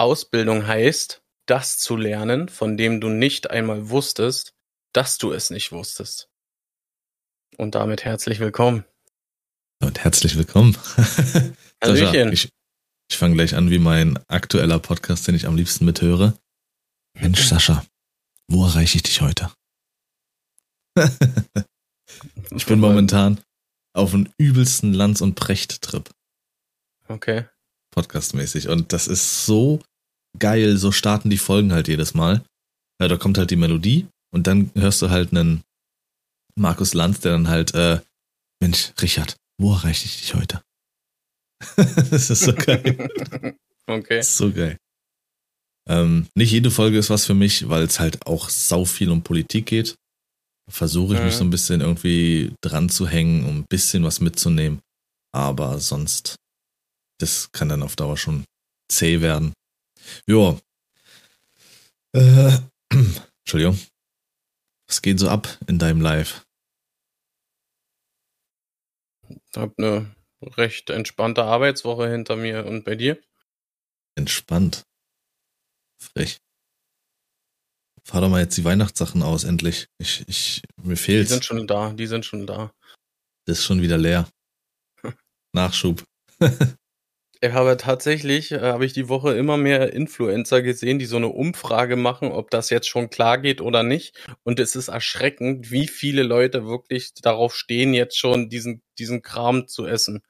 Ausbildung heißt, das zu lernen, von dem du nicht einmal wusstest, dass du es nicht wusstest. Und damit herzlich willkommen. Und herzlich willkommen. Hallöchen. ich ich fange gleich an wie mein aktueller Podcast, den ich am liebsten mithöre. Mensch, Sascha, wo erreiche ich dich heute? ich bin momentan auf einem übelsten Lanz- und Precht-Trip. Okay. Podcastmäßig. Und das ist so geil. So starten die Folgen halt jedes Mal. Ja, da kommt halt die Melodie und dann hörst du halt einen Markus Lanz, der dann halt, äh, Mensch, Richard, wo erreiche ich dich heute? das ist so geil. okay. So geil. Ähm, nicht jede Folge ist was für mich, weil es halt auch sau viel um Politik geht. Versuche ich mich Mhm. so ein bisschen irgendwie dran zu hängen, um ein bisschen was mitzunehmen. Aber sonst, das kann dann auf Dauer schon zäh werden. Jo. Äh, Entschuldigung. Was geht so ab in deinem Live? Ich habe eine recht entspannte Arbeitswoche hinter mir und bei dir? Entspannt. Frech. Fahr doch mal jetzt die Weihnachtssachen aus, endlich. Ich, ich, mir Die fehlt's. sind schon da, die sind schon da. Das ist schon wieder leer. Nachschub. Ich habe tatsächlich, äh, habe ich die Woche immer mehr Influencer gesehen, die so eine Umfrage machen, ob das jetzt schon klar geht oder nicht. Und es ist erschreckend, wie viele Leute wirklich darauf stehen, jetzt schon diesen, diesen Kram zu essen.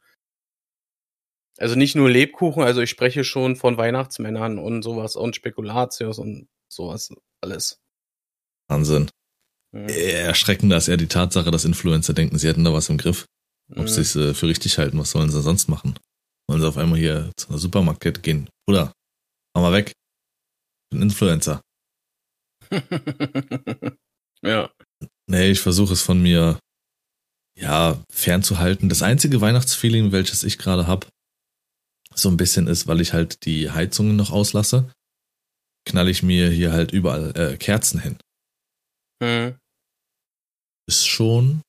Also nicht nur Lebkuchen, also ich spreche schon von Weihnachtsmännern und sowas und Spekulatius und sowas alles. Wahnsinn. Mhm. Äh, Erschreckender ist eher die Tatsache, dass Influencer denken, sie hätten da was im Griff. Ob sie es für richtig halten, was sollen sie sonst machen? Wollen sie auf einmal hier zu einer Supermarktkette gehen? Oder, mach mal weg. Ich bin Influencer. ja. Nee, ich versuche es von mir, ja, fernzuhalten. Das einzige Weihnachtsfeeling, welches ich gerade hab, so ein bisschen ist, weil ich halt die Heizungen noch auslasse, knall ich mir hier halt überall äh, Kerzen hin. Mhm. Ist schon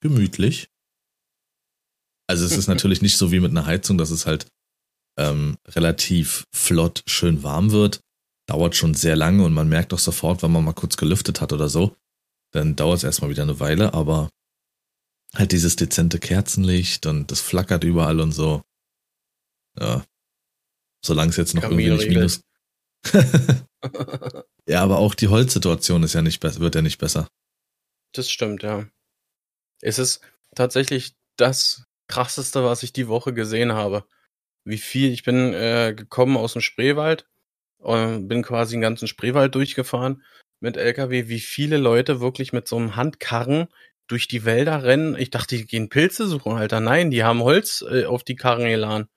gemütlich. Also es ist natürlich nicht so wie mit einer Heizung, dass es halt ähm, relativ flott schön warm wird. Dauert schon sehr lange und man merkt auch sofort, wenn man mal kurz gelüftet hat oder so, dann dauert es erstmal wieder eine Weile, aber halt dieses dezente Kerzenlicht und das flackert überall und so. Ja. Solange es jetzt noch irgendwie nicht minus. ja, aber auch die Holzsituation ist ja nicht besser, wird ja nicht besser. Das stimmt, ja. Es ist tatsächlich das krasseste, was ich die Woche gesehen habe. Wie viel, ich bin äh, gekommen aus dem Spreewald und bin quasi den ganzen Spreewald durchgefahren mit LKW, wie viele Leute wirklich mit so einem Handkarren durch die Wälder rennen. Ich dachte, die gehen Pilze suchen, Alter. Nein, die haben Holz äh, auf die Karren geladen.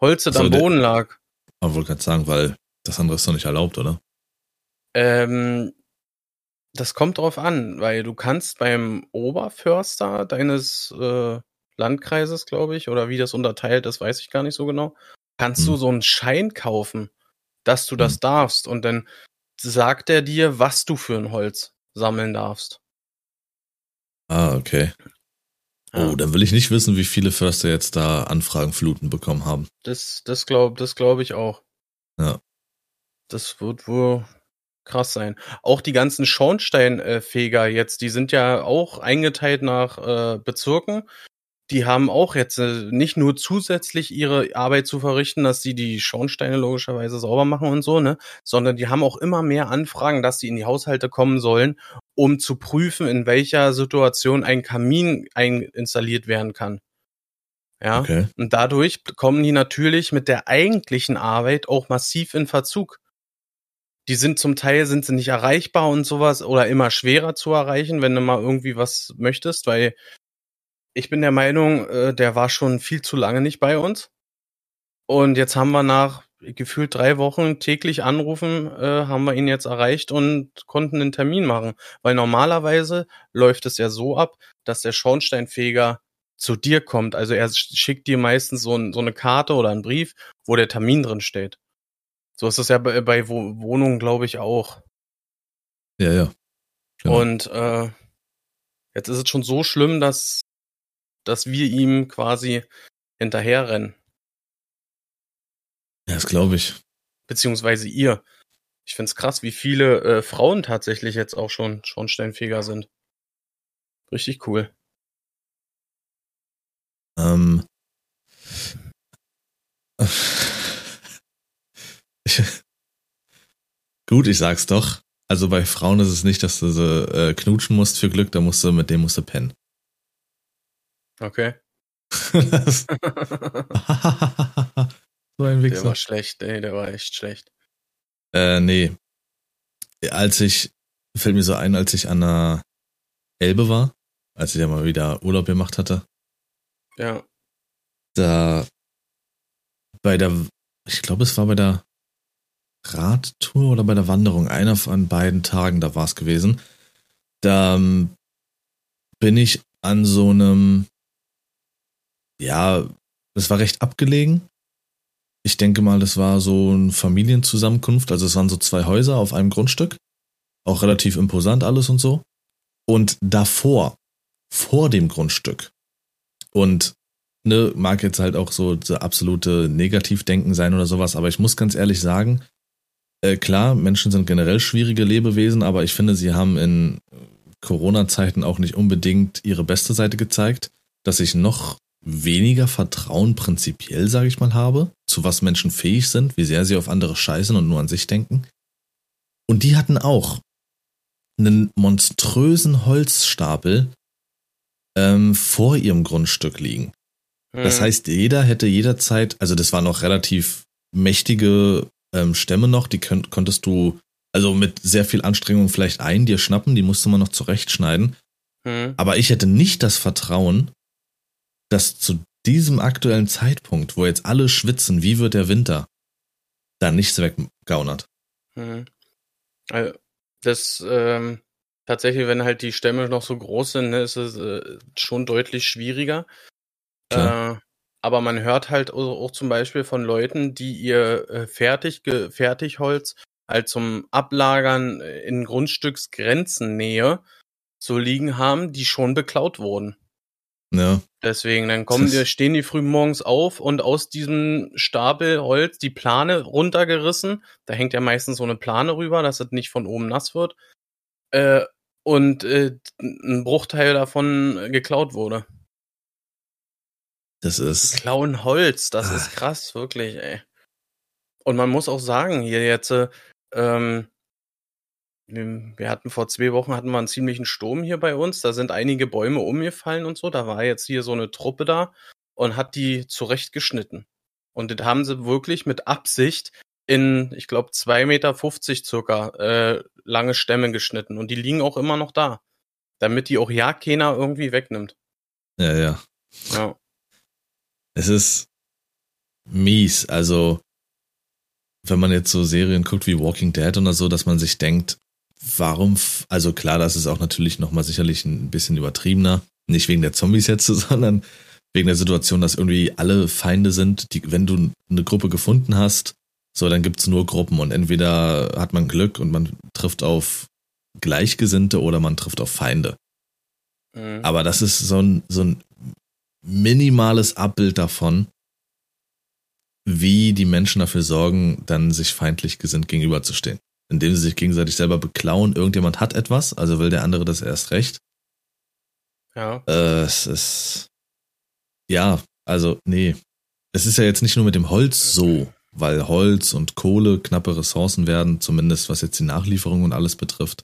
Holz, das am Boden lag. Aber wollte gerade sagen, weil das andere ist doch nicht erlaubt, oder? Ähm, das kommt drauf an, weil du kannst beim Oberförster deines äh, Landkreises, glaube ich, oder wie das unterteilt ist, weiß ich gar nicht so genau, kannst du Hm. so einen Schein kaufen, dass du das Hm. darfst und dann sagt er dir, was du für ein Holz sammeln darfst. Ah, okay. Oh, dann will ich nicht wissen, wie viele Förster jetzt da Anfragenfluten bekommen haben. Das, das glaube das glaub ich auch. Ja. Das wird wohl krass sein. Auch die ganzen Schornsteinfeger jetzt, die sind ja auch eingeteilt nach äh, Bezirken. Die haben auch jetzt äh, nicht nur zusätzlich ihre Arbeit zu verrichten, dass sie die Schornsteine logischerweise sauber machen und so, ne, sondern die haben auch immer mehr Anfragen, dass sie in die Haushalte kommen sollen, um zu prüfen, in welcher Situation ein Kamin ein installiert werden kann. Ja. Okay. Und dadurch kommen die natürlich mit der eigentlichen Arbeit auch massiv in Verzug. Die sind zum Teil sind sie nicht erreichbar und sowas oder immer schwerer zu erreichen, wenn du mal irgendwie was möchtest, weil ich bin der Meinung, äh, der war schon viel zu lange nicht bei uns. Und jetzt haben wir nach gefühlt drei Wochen täglich anrufen, äh, haben wir ihn jetzt erreicht und konnten einen Termin machen. Weil normalerweise läuft es ja so ab, dass der Schornsteinfeger zu dir kommt. Also er schickt dir meistens so, ein, so eine Karte oder einen Brief, wo der Termin drin steht. So ist es ja bei, bei Wo- Wohnungen, glaube ich, auch. Ja, ja. Genau. Und äh, jetzt ist es schon so schlimm, dass, dass wir ihm quasi hinterherrennen. Ja, das glaube ich. beziehungsweise ihr. Ich find's krass, wie viele äh, Frauen tatsächlich jetzt auch schon Schornsteinfeger sind. Richtig cool. Ähm. Gut, ich sag's doch. Also bei Frauen ist es nicht, dass du sie äh, knutschen musst für Glück, da musst du, mit dem musst du pennen. Okay. Das- so ein Der Wichser. war schlecht, ey, der war echt schlecht. Äh, nee. Als ich, fällt mir so ein, als ich an der Elbe war, als ich ja mal wieder Urlaub gemacht hatte, Ja. da bei der, ich glaube, es war bei der Radtour oder bei der Wanderung, einer von beiden Tagen, da war es gewesen. Da ähm, bin ich an so einem, ja, es war recht abgelegen. Ich denke mal, das war so eine Familienzusammenkunft. Also es waren so zwei Häuser auf einem Grundstück. Auch relativ imposant alles und so. Und davor, vor dem Grundstück. Und ne, mag jetzt halt auch so, so absolute Negativdenken sein oder sowas, aber ich muss ganz ehrlich sagen, äh, klar, Menschen sind generell schwierige Lebewesen, aber ich finde, sie haben in Corona-Zeiten auch nicht unbedingt ihre beste Seite gezeigt, dass ich noch weniger Vertrauen prinzipiell, sage ich mal, habe, zu was Menschen fähig sind, wie sehr sie auf andere scheißen und nur an sich denken. Und die hatten auch einen monströsen Holzstapel ähm, vor ihrem Grundstück liegen. Das Hm. heißt, jeder hätte jederzeit, also das waren noch relativ mächtige ähm, Stämme noch, die könnt, konntest du also mit sehr viel Anstrengung vielleicht ein dir schnappen, die musste man noch zurechtschneiden. Hm. Aber ich hätte nicht das Vertrauen, dass zu diesem aktuellen Zeitpunkt, wo jetzt alle schwitzen, wie wird der Winter, da nichts weggaunert. Mhm. Also, das ähm, tatsächlich, wenn halt die Stämme noch so groß sind, ne, ist es äh, schon deutlich schwieriger. Äh, aber man hört halt auch, auch zum Beispiel von Leuten, die ihr äh, fertig Fertigholz halt zum Ablagern äh, in Grundstücksgrenzennähe so liegen haben, die schon beklaut wurden. Ja, Deswegen, dann kommen die, stehen die früh morgens auf und aus diesem Stapel Holz die Plane runtergerissen. Da hängt ja meistens so eine Plane rüber, dass es nicht von oben nass wird. Äh, und äh, ein Bruchteil davon geklaut wurde. das ist, Klauen Holz, das Ah. ist krass, wirklich, ey. Und man muss auch sagen, hier jetzt, äh, ähm, wir hatten vor zwei Wochen hatten wir einen ziemlichen Sturm hier bei uns. Da sind einige Bäume umgefallen und so. Da war jetzt hier so eine Truppe da und hat die zurechtgeschnitten. Und das haben sie wirklich mit Absicht in, ich glaube, 2,50 Meter circa äh, lange Stämme geschnitten. Und die liegen auch immer noch da. Damit die auch ja keiner irgendwie wegnimmt. ja, ja. Ja. Es ist mies. Also, wenn man jetzt so Serien guckt wie Walking Dead oder so, dass man sich denkt, warum, also klar, das ist auch natürlich nochmal sicherlich ein bisschen übertriebener. Nicht wegen der Zombies jetzt, sondern wegen der Situation, dass irgendwie alle Feinde sind, die, wenn du eine Gruppe gefunden hast, so, dann gibt's nur Gruppen und entweder hat man Glück und man trifft auf Gleichgesinnte oder man trifft auf Feinde. Mhm. Aber das ist so ein, so ein minimales Abbild davon, wie die Menschen dafür sorgen, dann sich feindlich gesinnt gegenüberzustehen. Indem sie sich gegenseitig selber beklauen, irgendjemand hat etwas, also will der andere das erst recht. ja. Äh, es ist, ja, also, nee. Es ist ja jetzt nicht nur mit dem Holz so, weil Holz und Kohle knappe Ressourcen werden, zumindest was jetzt die Nachlieferung und alles betrifft.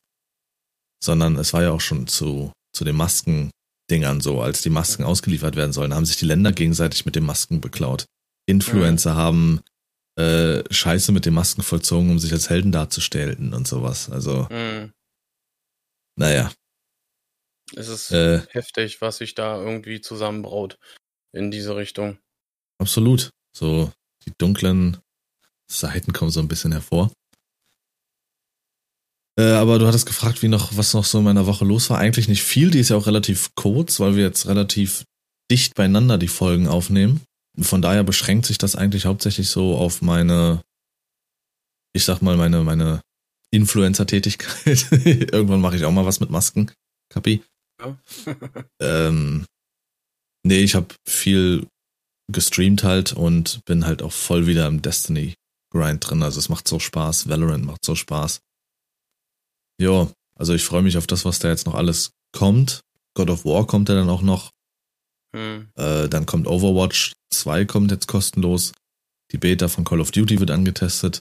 Sondern es war ja auch schon zu, zu den Maskendingern so, als die Masken ausgeliefert werden sollen, haben sich die Länder gegenseitig mit den Masken beklaut. Influencer haben äh, Scheiße mit den Masken vollzogen, um sich als Helden darzustellen und sowas. Also, Mhm. naja. Es ist Äh, heftig, was sich da irgendwie zusammenbraut in diese Richtung. Absolut. So die dunklen Seiten kommen so ein bisschen hervor. Äh, aber du hattest gefragt, wie noch, was noch so in meiner Woche los war. Eigentlich nicht viel, die ist ja auch relativ kurz, weil wir jetzt relativ dicht beieinander die Folgen aufnehmen. Von daher beschränkt sich das eigentlich hauptsächlich so auf meine, ich sag mal, meine, meine Influencer-Tätigkeit. Irgendwann mache ich auch mal was mit Masken. Kapi. Ja. Ähm, nee, ich habe viel gestreamt halt und bin halt auch voll wieder im Destiny Grind drin. Also es macht so Spaß. Valorant macht so Spaß. Ja, also ich freue mich auf das, was da jetzt noch alles kommt. God of War kommt ja dann auch noch. Hm. Äh, dann kommt Overwatch 2 kommt jetzt kostenlos. Die Beta von Call of Duty wird angetestet.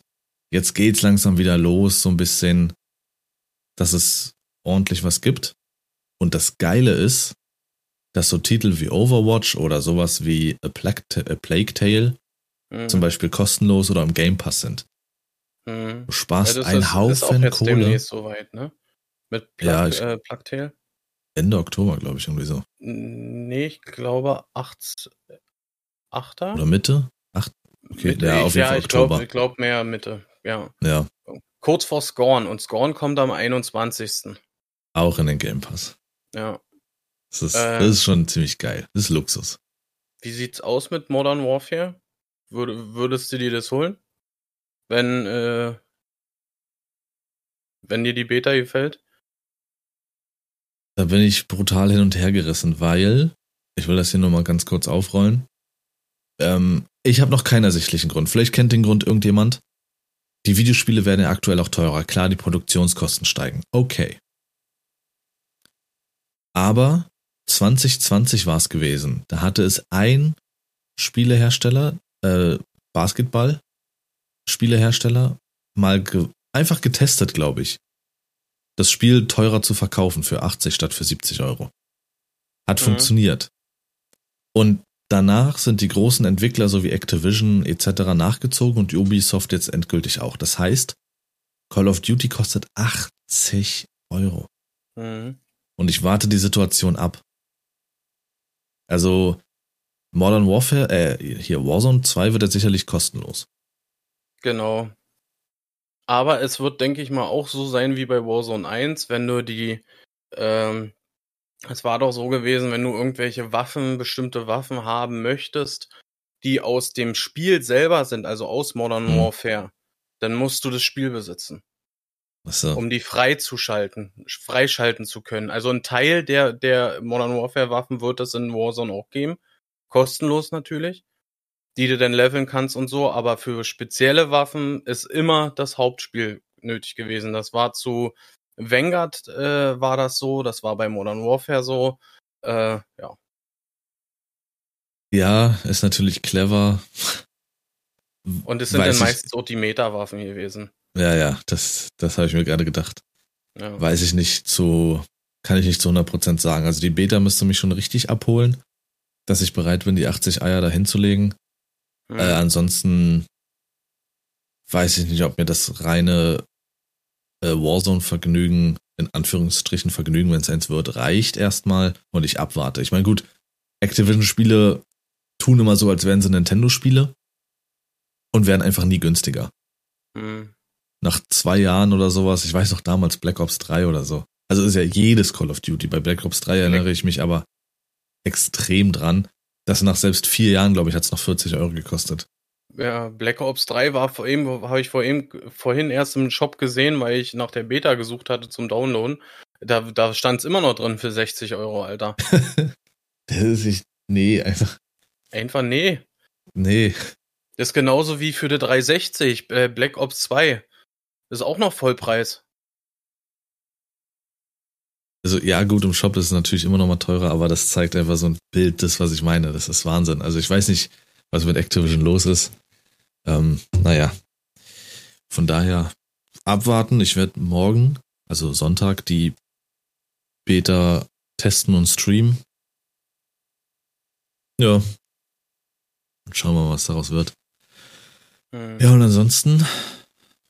Jetzt geht's langsam wieder los, so ein bisschen, dass es ordentlich was gibt. Und das Geile ist, dass so Titel wie Overwatch oder sowas wie A Plague, A Plague Tale mhm. zum Beispiel kostenlos oder im Game Pass sind. Mhm. Du sparst ja, ein ist, Haufen ist Kohle. Soweit, ne? Mit Plug, ja, ich, äh, Plague Tale? Ende Oktober, glaube ich, irgendwie so. Nee, ich glaube 8. 8. Oder Mitte? 8. Okay, Mitte, ja, auf jeden ja, Fall Oktober. Ich glaube glaub mehr Mitte, ja. Ja. Kurz vor Scorn und Scorn kommt am 21. Auch in den Game Pass. Ja. Das ist, äh, das ist schon ziemlich geil. Das ist Luxus. Wie sieht's aus mit Modern Warfare? Würde, würdest du dir das holen? Wenn, äh, wenn dir die Beta gefällt? Da bin ich brutal hin und her gerissen, weil, ich will das hier nur mal ganz kurz aufrollen. Ähm, ich habe noch keinen ersichtlichen Grund. Vielleicht kennt den Grund irgendjemand. Die Videospiele werden ja aktuell auch teurer. Klar, die Produktionskosten steigen. Okay. Aber 2020 war es gewesen. Da hatte es ein Spielehersteller, äh, Basketball, Spielehersteller, mal ge einfach getestet, glaube ich. Das Spiel teurer zu verkaufen für 80 statt für 70 Euro. Hat mhm. funktioniert. Und danach sind die großen Entwickler sowie Activision etc. nachgezogen und Ubisoft jetzt endgültig auch. Das heißt, Call of Duty kostet 80 Euro. Mhm. Und ich warte die Situation ab. Also Modern Warfare, äh, hier Warzone 2 wird jetzt sicherlich kostenlos. Genau. Aber es wird, denke ich mal, auch so sein wie bei Warzone 1, wenn du die, ähm, es war doch so gewesen, wenn du irgendwelche Waffen, bestimmte Waffen haben möchtest, die aus dem Spiel selber sind, also aus Modern hm. Warfare, dann musst du das Spiel besitzen. So. Um die freizuschalten, freischalten zu können. Also ein Teil der, der Modern Warfare Waffen wird es in Warzone auch geben. Kostenlos natürlich. Die du dann leveln kannst und so. Aber für spezielle Waffen ist immer das Hauptspiel nötig gewesen. Das war zu Vanguard äh, war das so. Das war bei Modern Warfare so. Äh, ja. Ja, ist natürlich clever. Und es sind Weiß dann meistens auch die Meta-Waffen gewesen. Ja, ja, das, das habe ich mir gerade gedacht. Ja. Weiß ich nicht zu, kann ich nicht zu 100% sagen. Also die Beta müsste mich schon richtig abholen, dass ich bereit bin, die 80 Eier da hinzulegen. Mhm. Äh, ansonsten weiß ich nicht, ob mir das reine äh, Warzone-Vergnügen, in Anführungsstrichen Vergnügen, wenn es eins wird, reicht erstmal und ich abwarte. Ich meine, gut, Activision-Spiele tun immer so, als wären sie Nintendo-Spiele und werden einfach nie günstiger. Mhm nach zwei Jahren oder sowas, ich weiß noch damals Black Ops 3 oder so. Also ist ja jedes Call of Duty. Bei Black Ops 3 erinnere ich mich aber extrem dran, dass nach selbst vier Jahren, glaube ich, hat es noch 40 Euro gekostet. Ja, Black Ops 3 war vor eben, habe ich vor eben, vorhin erst im Shop gesehen, weil ich nach der Beta gesucht hatte zum Downloaden. Da, da stand es immer noch drin für 60 Euro, Alter. das ist nicht, nee, einfach. Einfach nee. Nee. Das ist genauso wie für die 360, äh, Black Ops 2. Das ist auch noch Vollpreis. Also ja, gut, im Shop ist es natürlich immer noch mal teurer, aber das zeigt einfach so ein Bild, das, was ich meine. Das ist Wahnsinn. Also ich weiß nicht, was mit Activision los ist. Ähm, naja. Von daher abwarten. Ich werde morgen, also Sonntag, die Beta testen und streamen. Ja. Schauen wir mal, was daraus wird. Hm. Ja, und ansonsten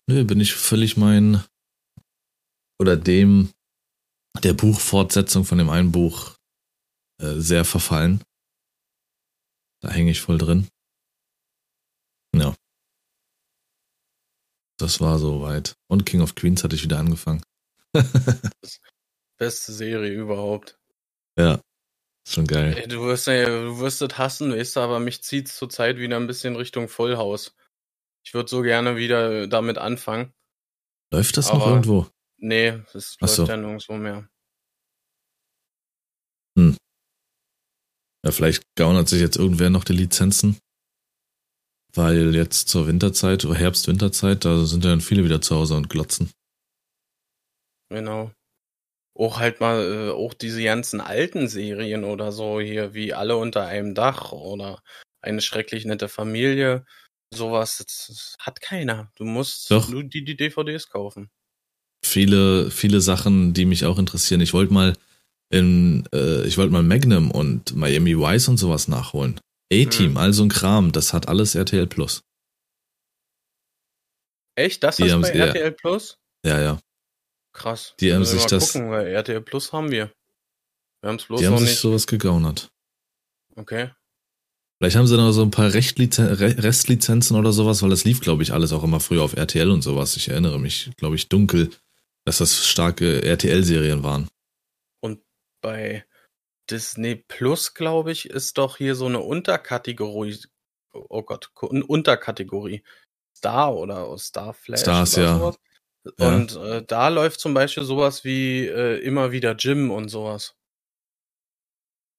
Nö, bin ich völlig mein oder dem der Buchfortsetzung von dem einen Buch äh, sehr verfallen. Da hänge ich voll drin. Ja. Das war soweit. Und King of Queens hatte ich wieder angefangen. Beste Serie überhaupt. Ja. Ist schon geil. Ey, du wirst ja, du wirst es hassen, weißt du, aber mich zieht's zurzeit wieder ein bisschen Richtung Vollhaus. Ich würde so gerne wieder damit anfangen. Läuft das Aber noch irgendwo? Nee, das läuft so. ja nirgendwo mehr. Hm. Ja, vielleicht gaunert sich jetzt irgendwer noch die Lizenzen. Weil jetzt zur Winterzeit, Herbst, Winterzeit, da sind dann viele wieder zu Hause und glotzen. Genau. Auch halt mal, äh, auch diese ganzen alten Serien oder so hier, wie alle unter einem Dach oder eine schrecklich nette Familie. Sowas das, das hat keiner. Du musst Doch. nur die, die DVDs kaufen. Viele, viele Sachen, die mich auch interessieren. Ich wollte mal in, äh, ich wollte mal Magnum und Miami Vice und sowas nachholen. A-Team, Mhm. also ein Kram, das hat alles RTL Plus. Echt? Das ist bei. RTL Plus? Ja, ja. Krass. Die haben sich das- gucken, weil RTL Plus haben wir. Wir haben es bloß Die haben noch sich nicht. sowas gegaunert. Okay. Vielleicht haben sie noch so ein paar Rechtlizen Re Restlizenzen oder sowas, weil das lief, glaube ich, alles auch immer früher auf RTL und sowas. Ich erinnere mich, glaube ich, dunkel, dass das starke RTL-Serien waren. Bei Disney Plus, glaube ich, ist doch hier so eine Unterkategorie. Oh Gott, eine Unterkategorie. Star oder Star Flash. Stars, oder ja. Sowas. Ja. Und äh, da läuft zum Beispiel sowas wie äh, immer wieder Jim und sowas.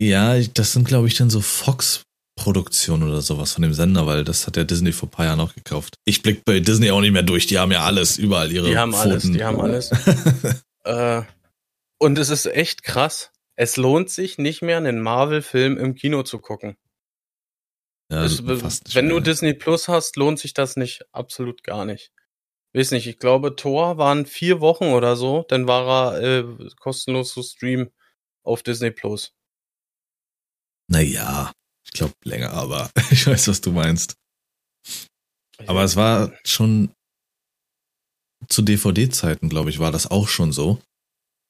Ja, das sind, glaube ich, dann so Fox-Produktionen oder sowas von dem Sender, weil das hat ja Disney vor paar Jahren auch gekauft. Ich blick bei Disney auch nicht mehr durch, die haben ja alles, überall ihre Die haben Pfoten. alles, die haben alles. Äh, und es ist echt krass. Es lohnt sich nicht mehr, einen Marvel-Film im Kino zu gucken. ja, Es, fast wenn du Disney Plus hast, lohnt sich das nicht, absolut gar nicht. Weiß nicht, ich glaube, Thor waren vier Wochen oder so, dann war er äh, kostenlos zu streamen auf Disney Plus. Naja, glaube länger, aber ich weiß, was du meinst. Aber es war schon zu DVD-Zeiten, glaube ich, war das auch schon so,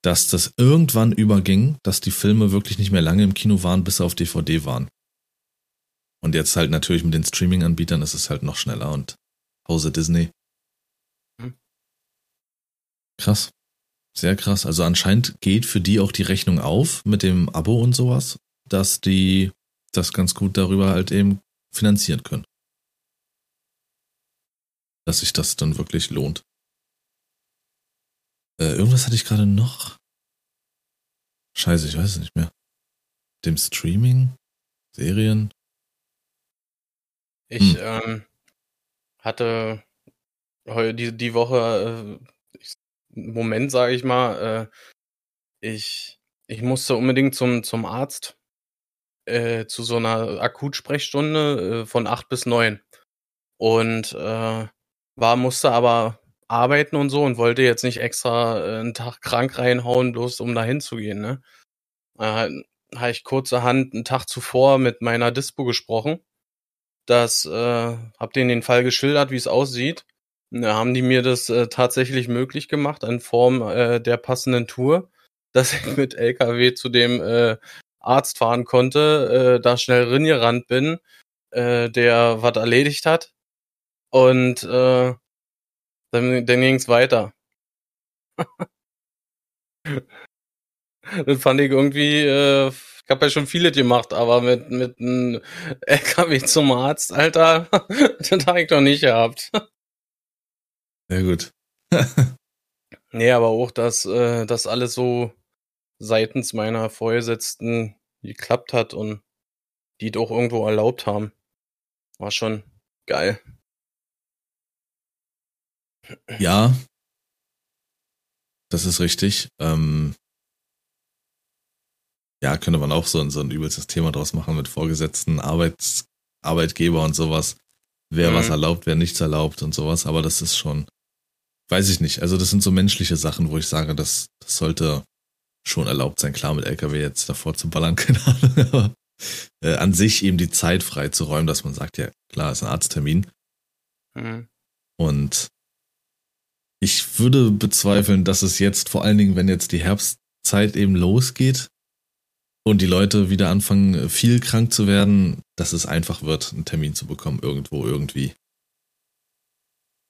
dass das irgendwann überging, dass die Filme wirklich nicht mehr lange im Kino waren, bis sie auf DVD waren. Und jetzt halt natürlich mit den Streaming-Anbietern ist es halt noch schneller und Hause Disney. Hm. Krass. Sehr krass. Also anscheinend geht für die auch die Rechnung auf mit dem Abo und sowas, dass die das ganz gut darüber halt eben finanzieren können. Dass sich das dann wirklich lohnt. Äh, irgendwas hatte ich gerade noch. Scheiße, ich weiß es nicht mehr. Dem Streaming? Serien? Ich Hm. ähm, hatte heu, die, die Woche, äh, ich, Moment sage ich mal, äh, ich, ich musste unbedingt zum, zum Arzt äh, zu so einer Akutsprechstunde äh, von acht bis neun und äh, war musste aber arbeiten und so und wollte jetzt nicht extra äh, einen Tag krank reinhauen, bloß um da hinzugehen. Ne? Äh, habe ich kurzerhand einen Tag zuvor mit meiner Dispo gesprochen das äh, hab denen den Fall geschildert, wie es aussieht. Da haben die mir das äh, tatsächlich möglich gemacht in Form äh, der passenden Tour, dass ich mit LKW zu dem äh, Arzt fahren konnte, äh, da schnell ringerannt bin, äh, der was erledigt hat und äh, dann, dann ging's weiter. das fand ich irgendwie, äh, ich habe ja schon viele gemacht, aber mit mit einem LKW zum Arzt, Alter, das habe ich doch nicht gehabt. Ja, gut. Nee, aber auch, dass äh, das alles so seitens meiner Vorgesetzten geklappt hat und die doch irgendwo erlaubt haben. War schon geil. Ja. Das ist richtig. Ähm, ja, könnte man auch so, ein- so ein übelstes Thema draus machen mit Vorgesetzten, Arbeits, Arbeitgeber und sowas. Wer Mhm. was erlaubt, wer nichts erlaubt und sowas. Aber das ist schon, weiß ich nicht. Also das sind so menschliche Sachen, wo ich sage, das, das sollte schon erlaubt sein. Klar, mit LKW jetzt davor zu ballern, keine Ahnung. Aber äh, an sich eben die Zeit frei zu räumen, dass man sagt, ja, klar, ist ein Arzttermin. Mhm. Und ich würde bezweifeln, dass es jetzt, vor allen Dingen, wenn jetzt die Herbstzeit eben losgeht und die Leute wieder anfangen, viel krank zu werden, dass es einfach wird, einen Termin zu bekommen, irgendwo, irgendwie.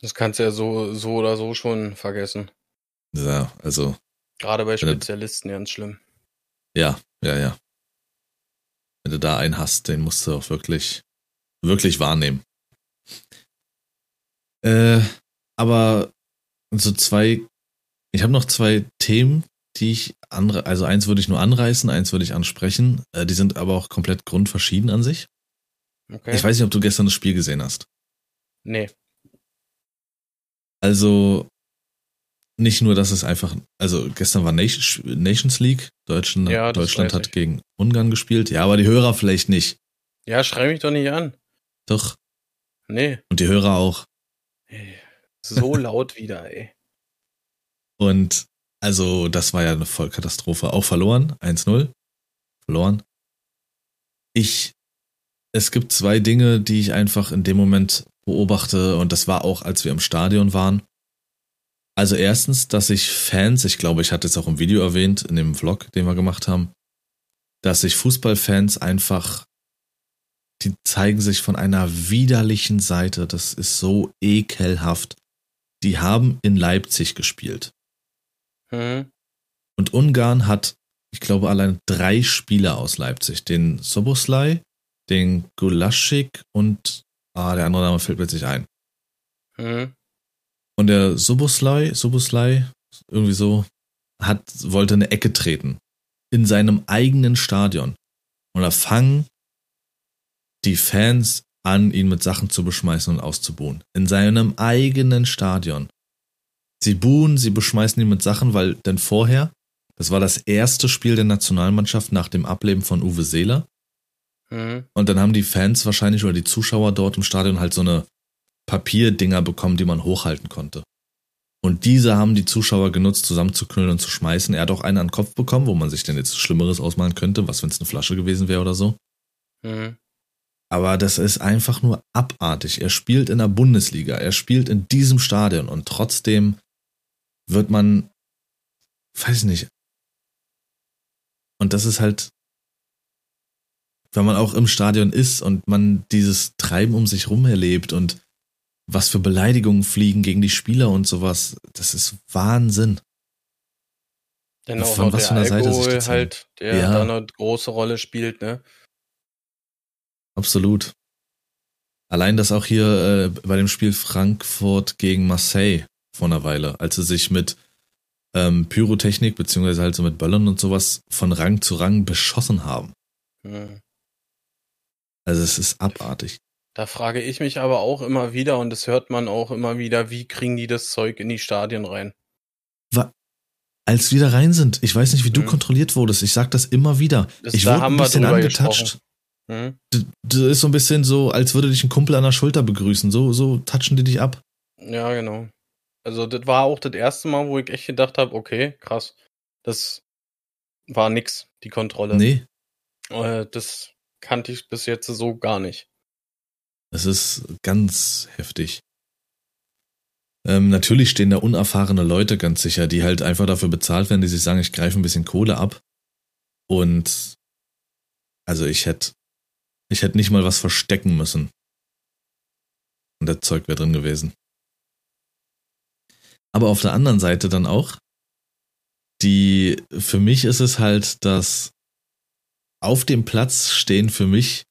Das kannst du ja so, so oder so schon vergessen. Ja, also, Gerade bei Spezialisten ganz schlimm. ja, ja, ja. Wenn du da einen hast, den musst du auch wirklich, wirklich wahrnehmen. Äh, aber so zwei, ich habe noch zwei Themen, die ich andere, also eins würde ich nur anreißen, eins würde ich ansprechen. Äh, die sind aber auch komplett grundverschieden an sich. Okay. Ich weiß nicht, ob du gestern das Spiel gesehen hast. Nee. Also nicht nur, dass es einfach, also gestern war Nations League, Deutschland, Ja, Deutschland hat ich. gegen Ungarn gespielt. Ja, aber die Hörer vielleicht nicht. Ja, schrei mich doch nicht an. Doch. Nee. Und die Hörer auch. Ey, So laut wieder, ey. Und also, das war ja eine Vollkatastrophe. Auch verloren, 1-0. Verloren. Ich, es gibt zwei Dinge, die ich einfach in dem Moment beobachte, und das war auch, als wir im Stadion waren. Also erstens, dass sich Fans, ich glaube, ich hatte es auch im Video erwähnt, in dem Vlog, den wir gemacht haben, dass sich Fußballfans einfach, die zeigen sich von einer widerlichen Seite. Das ist so ekelhaft. Die haben in Leipzig gespielt. Hm. Und Ungarn hat, ich glaube, allein drei Spieler aus Leipzig. Den Soboslai, den Gulaschik und, ah, der andere Name fällt nicht ein. Hm. Und der Soboslai, Soboslai, irgendwie so, hat, wollte eine Ecke treten. In seinem eigenen Stadion. Und da fangen die Fans an, ihn mit Sachen zu beschmeißen und auszubuhen. In seinem eigenen Stadion. Sie buhen, sie beschmeißen ihn mit Sachen, weil denn vorher, das war das erste Spiel der Nationalmannschaft nach dem Ableben von Uwe Seeler. Hm. Und dann haben die Fans wahrscheinlich oder die Zuschauer dort im Stadion halt so eine Papierdinger bekommen, die man hochhalten konnte. Und diese haben die Zuschauer genutzt, zusammenzuknüllen und zu schmeißen. Er hat auch einen an den Kopf bekommen, wo man sich denn jetzt Schlimmeres ausmalen könnte, was wenn es eine Flasche gewesen wäre oder so. Hm. Aber das ist einfach nur abartig. Er spielt in der Bundesliga, er spielt in diesem Stadion und trotzdem wird man, weiß nicht. Und das ist halt, wenn man auch im Stadion ist und man dieses Treiben um sich rum erlebt und was für Beleidigungen fliegen gegen die Spieler und sowas, das ist Wahnsinn. Denn auch Von was der für einer Seite sich halt, der Ja. da eine große Rolle spielt, ne? Absolut. Allein das auch hier äh, bei dem Spiel Frankfurt gegen Marseille vor einer Weile, als sie sich mit ähm, Pyrotechnik beziehungsweise halt so mit Böllern und sowas von Rang zu Rang beschossen haben. Hm. Also es ist abartig. Da frage ich mich aber auch immer wieder, und das hört man auch immer wieder, wie kriegen die das Zeug in die Stadien rein? Als wir da rein sind, ich weiß nicht, wie du Mhm. kontrolliert wurdest. Ich sag das immer wieder. Das- ich wurde ein bisschen angetatscht. Hm? Du, du ist so ein bisschen so, als würde dich ein Kumpel an der Schulter begrüßen. So, so touchen die dich ab. Ja, genau. Also das war auch das erste Mal, wo ich echt gedacht habe, okay, krass. Das war nix, die Kontrolle. Nee, Äh, das kannte ich bis jetzt so gar nicht. Es ist ganz heftig. Ähm, natürlich stehen da unerfahrene Leute ganz sicher, die halt einfach dafür bezahlt werden, die sich sagen, ich greife ein bisschen Kohle ab. Und also ich hätte ich hätte nicht mal was verstecken müssen. Und das Zeug wäre drin gewesen. Aber auf der anderen Seite dann auch, die, für mich ist es halt, dass auf dem Platz stehen für mich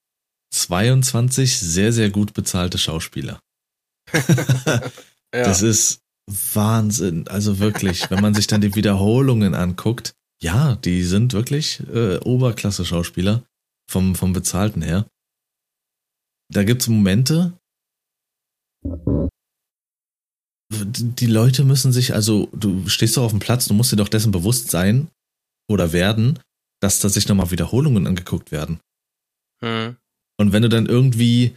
22 sehr, sehr gut bezahlte Schauspieler. Ja, Das ist Wahnsinn. Also wirklich, wenn man sich dann die Wiederholungen anguckt, ja, die sind wirklich äh, Oberklasse-Schauspieler vom, vom Bezahlten her. Da gibt's Momente, die Leute müssen sich, also du stehst doch auf dem Platz, du musst dir doch dessen bewusst sein oder werden, dass da sich nochmal Wiederholungen angeguckt werden. hm. Und wenn du dann irgendwie,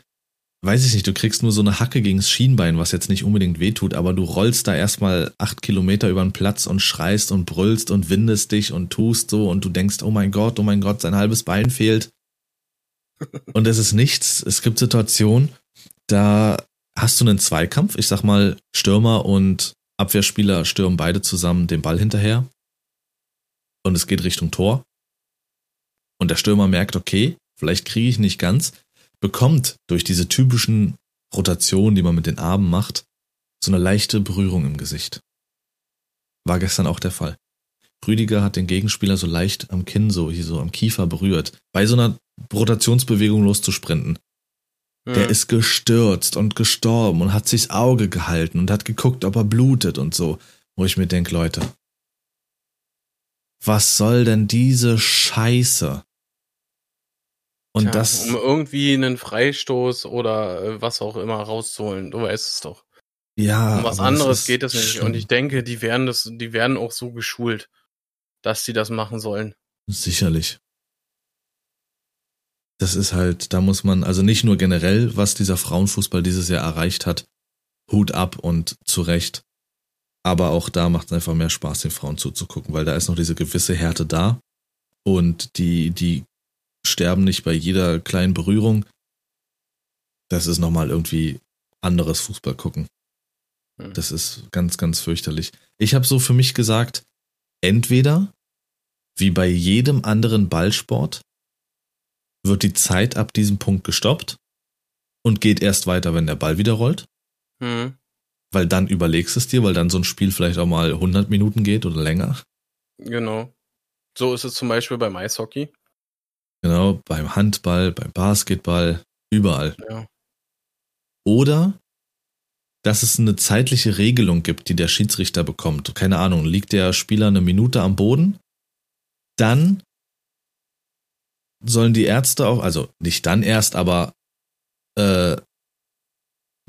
weiß ich nicht, du kriegst nur so eine Hacke gegens Schienbein, was jetzt nicht unbedingt wehtut, aber du rollst da erstmal acht Kilometer über den Platz und schreist und brüllst und windest dich und tust so und du denkst, oh mein Gott, oh mein Gott, sein halbes Bein fehlt. Und es ist nichts. Es gibt Situationen, da hast du einen Zweikampf. Ich sag mal, Stürmer und Abwehrspieler stürmen beide zusammen den Ball hinterher. Und es geht Richtung Tor. Und der Stürmer merkt, okay, vielleicht kriege ich nicht ganz, bekommt durch diese typischen Rotationen, die man mit den Armen macht, so eine leichte Berührung im Gesicht. War gestern auch der Fall. Rüdiger hat den Gegenspieler so leicht am Kinn, so hier so am Kiefer berührt. Bei so einer Rotationsbewegung loszusprinten. Der hm. ist gestürzt und gestorben und hat sich's Auge gehalten und hat geguckt, ob er blutet und so. Wo ich mir denk, Leute, was soll denn diese Scheiße? Und Tja, das, um irgendwie einen Freistoß oder äh, was auch immer rauszuholen. Du weißt es doch. ja. Um was anderes ist geht es nicht. schlimm. Und ich denke, die werden das, die werden auch so geschult, dass sie das machen sollen. Sicherlich. Das ist halt, da muss man, also nicht nur generell, was dieser Frauenfußball dieses Jahr erreicht hat, Hut ab und zu Recht. Aber auch da macht es einfach mehr Spaß, den Frauen zuzugucken, weil da ist noch diese gewisse Härte da. Und die, die sterben nicht bei jeder kleinen Berührung. Das ist nochmal irgendwie anderes Fußball gucken. Hm. Das ist ganz, ganz fürchterlich. Ich habe so für mich gesagt, entweder wie bei jedem anderen Ballsport wird die Zeit ab diesem Punkt gestoppt und geht erst weiter, wenn der Ball wieder rollt, Hm. weil dann überlegst es dir, weil dann so ein Spiel vielleicht auch mal 100 Minuten geht oder länger. Genau. So ist es zum Beispiel beim Eishockey. Genau, beim Handball, beim Basketball, überall. Ja. Oder dass es eine zeitliche Regelung gibt, die der Schiedsrichter bekommt. Keine Ahnung, liegt der Spieler eine Minute am Boden, dann sollen die Ärzte auch, also nicht dann erst, aber äh,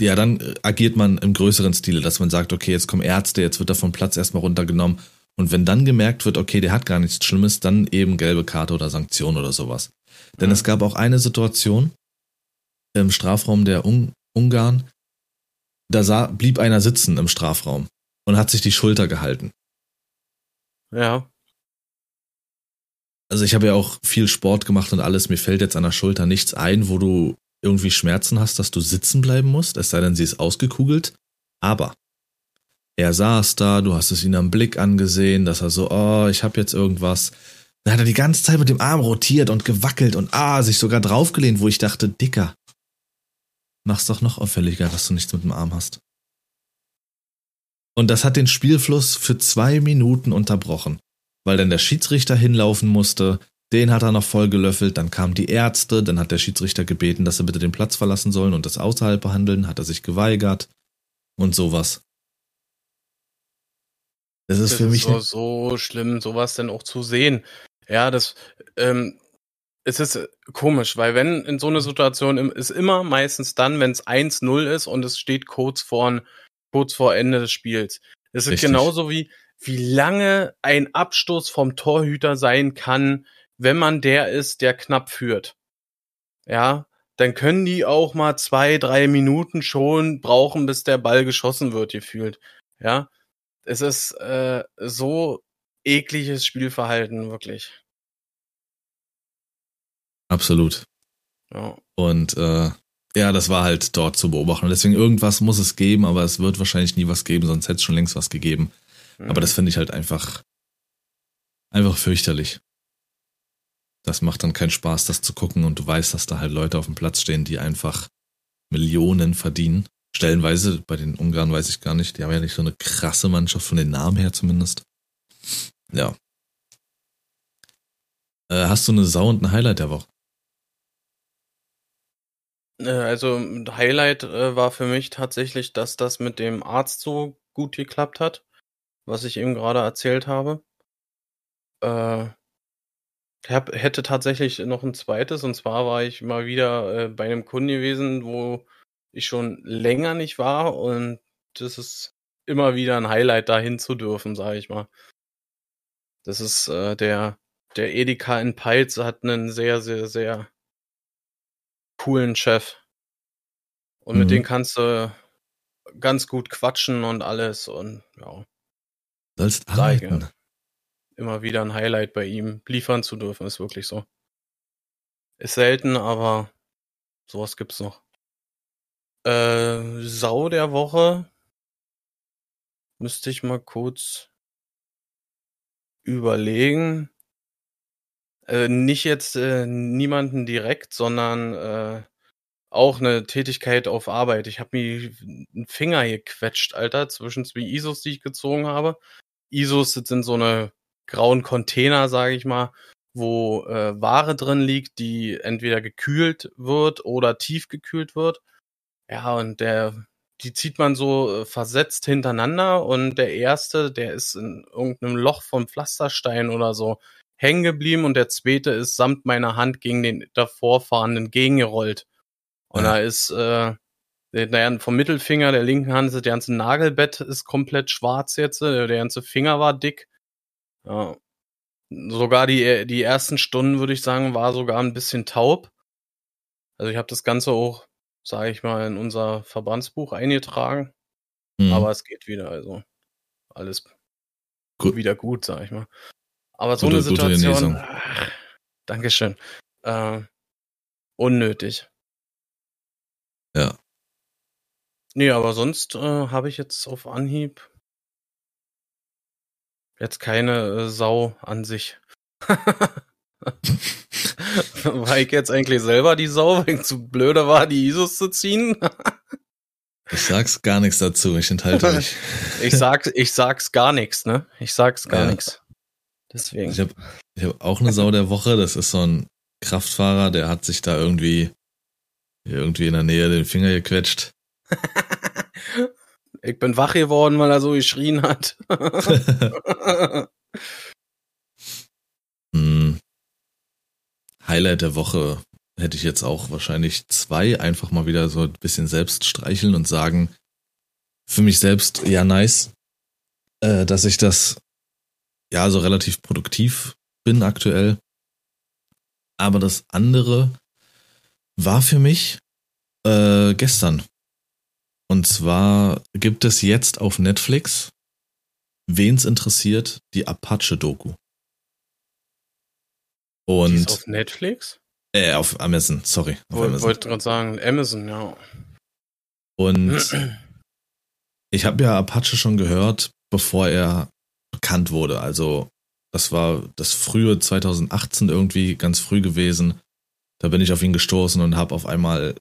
ja, dann agiert man im größeren Stile, dass man sagt, okay, jetzt kommen Ärzte, jetzt wird er vom Platz erstmal runtergenommen. Und wenn dann gemerkt wird, okay, der hat gar nichts Schlimmes, dann eben gelbe Karte oder Sanktion oder sowas. Denn Mhm. es gab auch eine Situation im Strafraum der Un Ungarn, da sah, blieb einer sitzen im Strafraum und hat sich die Schulter gehalten. Ja. Also ich habe ja auch viel Sport gemacht und alles, mir fällt jetzt an der Schulter nichts ein, wo du irgendwie Schmerzen hast, dass du sitzen bleiben musst, es sei denn, sie ist ausgekugelt. Aber er saß da, du hast es ihn am Blick angesehen, dass er so, oh, ich habe jetzt irgendwas. Dann hat er die ganze Zeit mit dem Arm rotiert und gewackelt und ah, sich sogar draufgelehnt, wo ich dachte, Dicker, mach's doch noch auffälliger, dass du nichts mit dem Arm hast. Und das hat den Spielfluss für zwei Minuten unterbrochen, weil dann der Schiedsrichter hinlaufen musste, den hat er noch voll gelöffelt, dann kamen die Ärzte, dann hat der Schiedsrichter gebeten, dass sie bitte den Platz verlassen sollen und das außerhalb behandeln, hat er sich geweigert und sowas. Das ist Das für ist mich so, ne- so schlimm, sowas denn auch zu sehen. Ja, das, ähm, es ist komisch, weil wenn in so eine Situation ist immer meistens dann, wenn es 1-0 ist und es steht kurz vor, kurz vor Ende des Spiels. Es ist genauso wie, wie lange ein Abstoß vom Torhüter sein kann, wenn man der ist, der knapp führt. Ja, dann können die auch mal zwei, drei Minuten schon brauchen, bis der Ball geschossen wird, gefühlt. Ja, es ist äh, so ekliges Spielverhalten, wirklich. absolut. Ja. Und äh, ja, das war halt dort zu beobachten. Deswegen irgendwas muss es geben, aber es wird wahrscheinlich nie was geben, sonst hätte es schon längst was gegeben. Mhm. Aber das finde ich halt einfach, einfach fürchterlich. Das macht dann keinen Spaß, das zu gucken und du weißt, dass da halt Leute auf dem Platz stehen, die einfach Millionen verdienen. Stellenweise, bei den Ungarn weiß ich gar nicht, die haben ja nicht so eine krasse Mannschaft, von den Namen her zumindest. Ja. Äh, hast du eine Sau und ein Highlight der Woche? Äh, Also Highlight äh, war für mich tatsächlich, dass das mit dem Arzt so gut geklappt hat, was ich eben gerade erzählt habe. Äh, hab, hätte tatsächlich noch ein zweites, und zwar war ich mal wieder äh, bei einem Kunden gewesen, wo ich schon länger nicht war, und das ist immer wieder ein Highlight, dahin zu dürfen, sage ich mal. Das ist äh, der, der Edeka in Peitz hat einen sehr, sehr, sehr coolen Chef. Und Mhm. mit dem kannst du ganz gut quatschen und alles und ja, Sollst arbeiten. immer wieder ein Highlight bei ihm liefern zu dürfen, ist wirklich so. Ist selten, aber sowas gibt's noch. Äh, Sau der Woche müsste ich mal kurz überlegen. Äh, nicht jetzt äh, niemanden direkt, sondern äh, auch eine Tätigkeit auf Arbeit. Ich habe mir einen Finger gequetscht, Alter, zwischen zwei ISOs, die ich gezogen habe. ISOs sind so eine grauen Container, sage ich mal, wo äh, Ware drin liegt, die entweder gekühlt wird oder tiefgekühlt wird. Ja, und der, die zieht man so äh, versetzt hintereinander und der erste, der ist in irgendeinem Loch vom Pflasterstein oder so hängen geblieben und der zweite ist samt meiner Hand gegen den davor fahrenden gegengerollt. Und Ja. da ist äh, der vom Mittelfinger der linken Hand, der ganze Nagelbett ist komplett schwarz jetzt, äh, der ganze Finger war dick. Ja. Sogar die, die ersten Stunden, würde ich sagen, war sogar ein bisschen taub. Also ich habe das Ganze auch, sage ich mal, in unser Verbandsbuch eingetragen. Mhm. Aber es geht wieder, also alles Gut. wieder gut, sag ich mal. Aber so Gute- eine Situation, ach, Dankeschön, äh, unnötig. Ja. Nee, aber sonst äh, habe ich jetzt auf Anhieb jetzt keine äh, Sau an sich. war ich jetzt eigentlich selber die Sau, weil ich zu blöde war, die ISOs zu ziehen? Ich sag's gar nichts dazu, ich enthalte mich. Ich sag, ich sag's gar nichts, ne? Ich sag's gar Ja. nichts. Deswegen. Ich habe ich hab auch eine Sau der Woche, das ist so ein Kraftfahrer, der hat sich da irgendwie irgendwie in der Nähe den Finger gequetscht. ich bin wach geworden, weil er so geschrien hat. Highlight der Woche hätte ich jetzt auch wahrscheinlich zwei. Einfach mal wieder so ein bisschen selbst streicheln und sagen, für mich selbst, ja, nice, äh, dass ich das ja so relativ produktiv bin aktuell. Aber das andere war für mich äh, gestern. Und zwar gibt es jetzt auf Netflix, wen's interessiert, die Apache-Doku. Die Und ist auf Netflix? äh, auf Amazon, sorry. Auf Woll- Amazon. Wollte gerade sagen, Amazon, ja. Und ich habe ja Apache schon gehört, bevor er bekannt wurde. Also das war das frühe 2018 irgendwie ganz früh gewesen. Da bin ich auf ihn gestoßen und habe auf einmal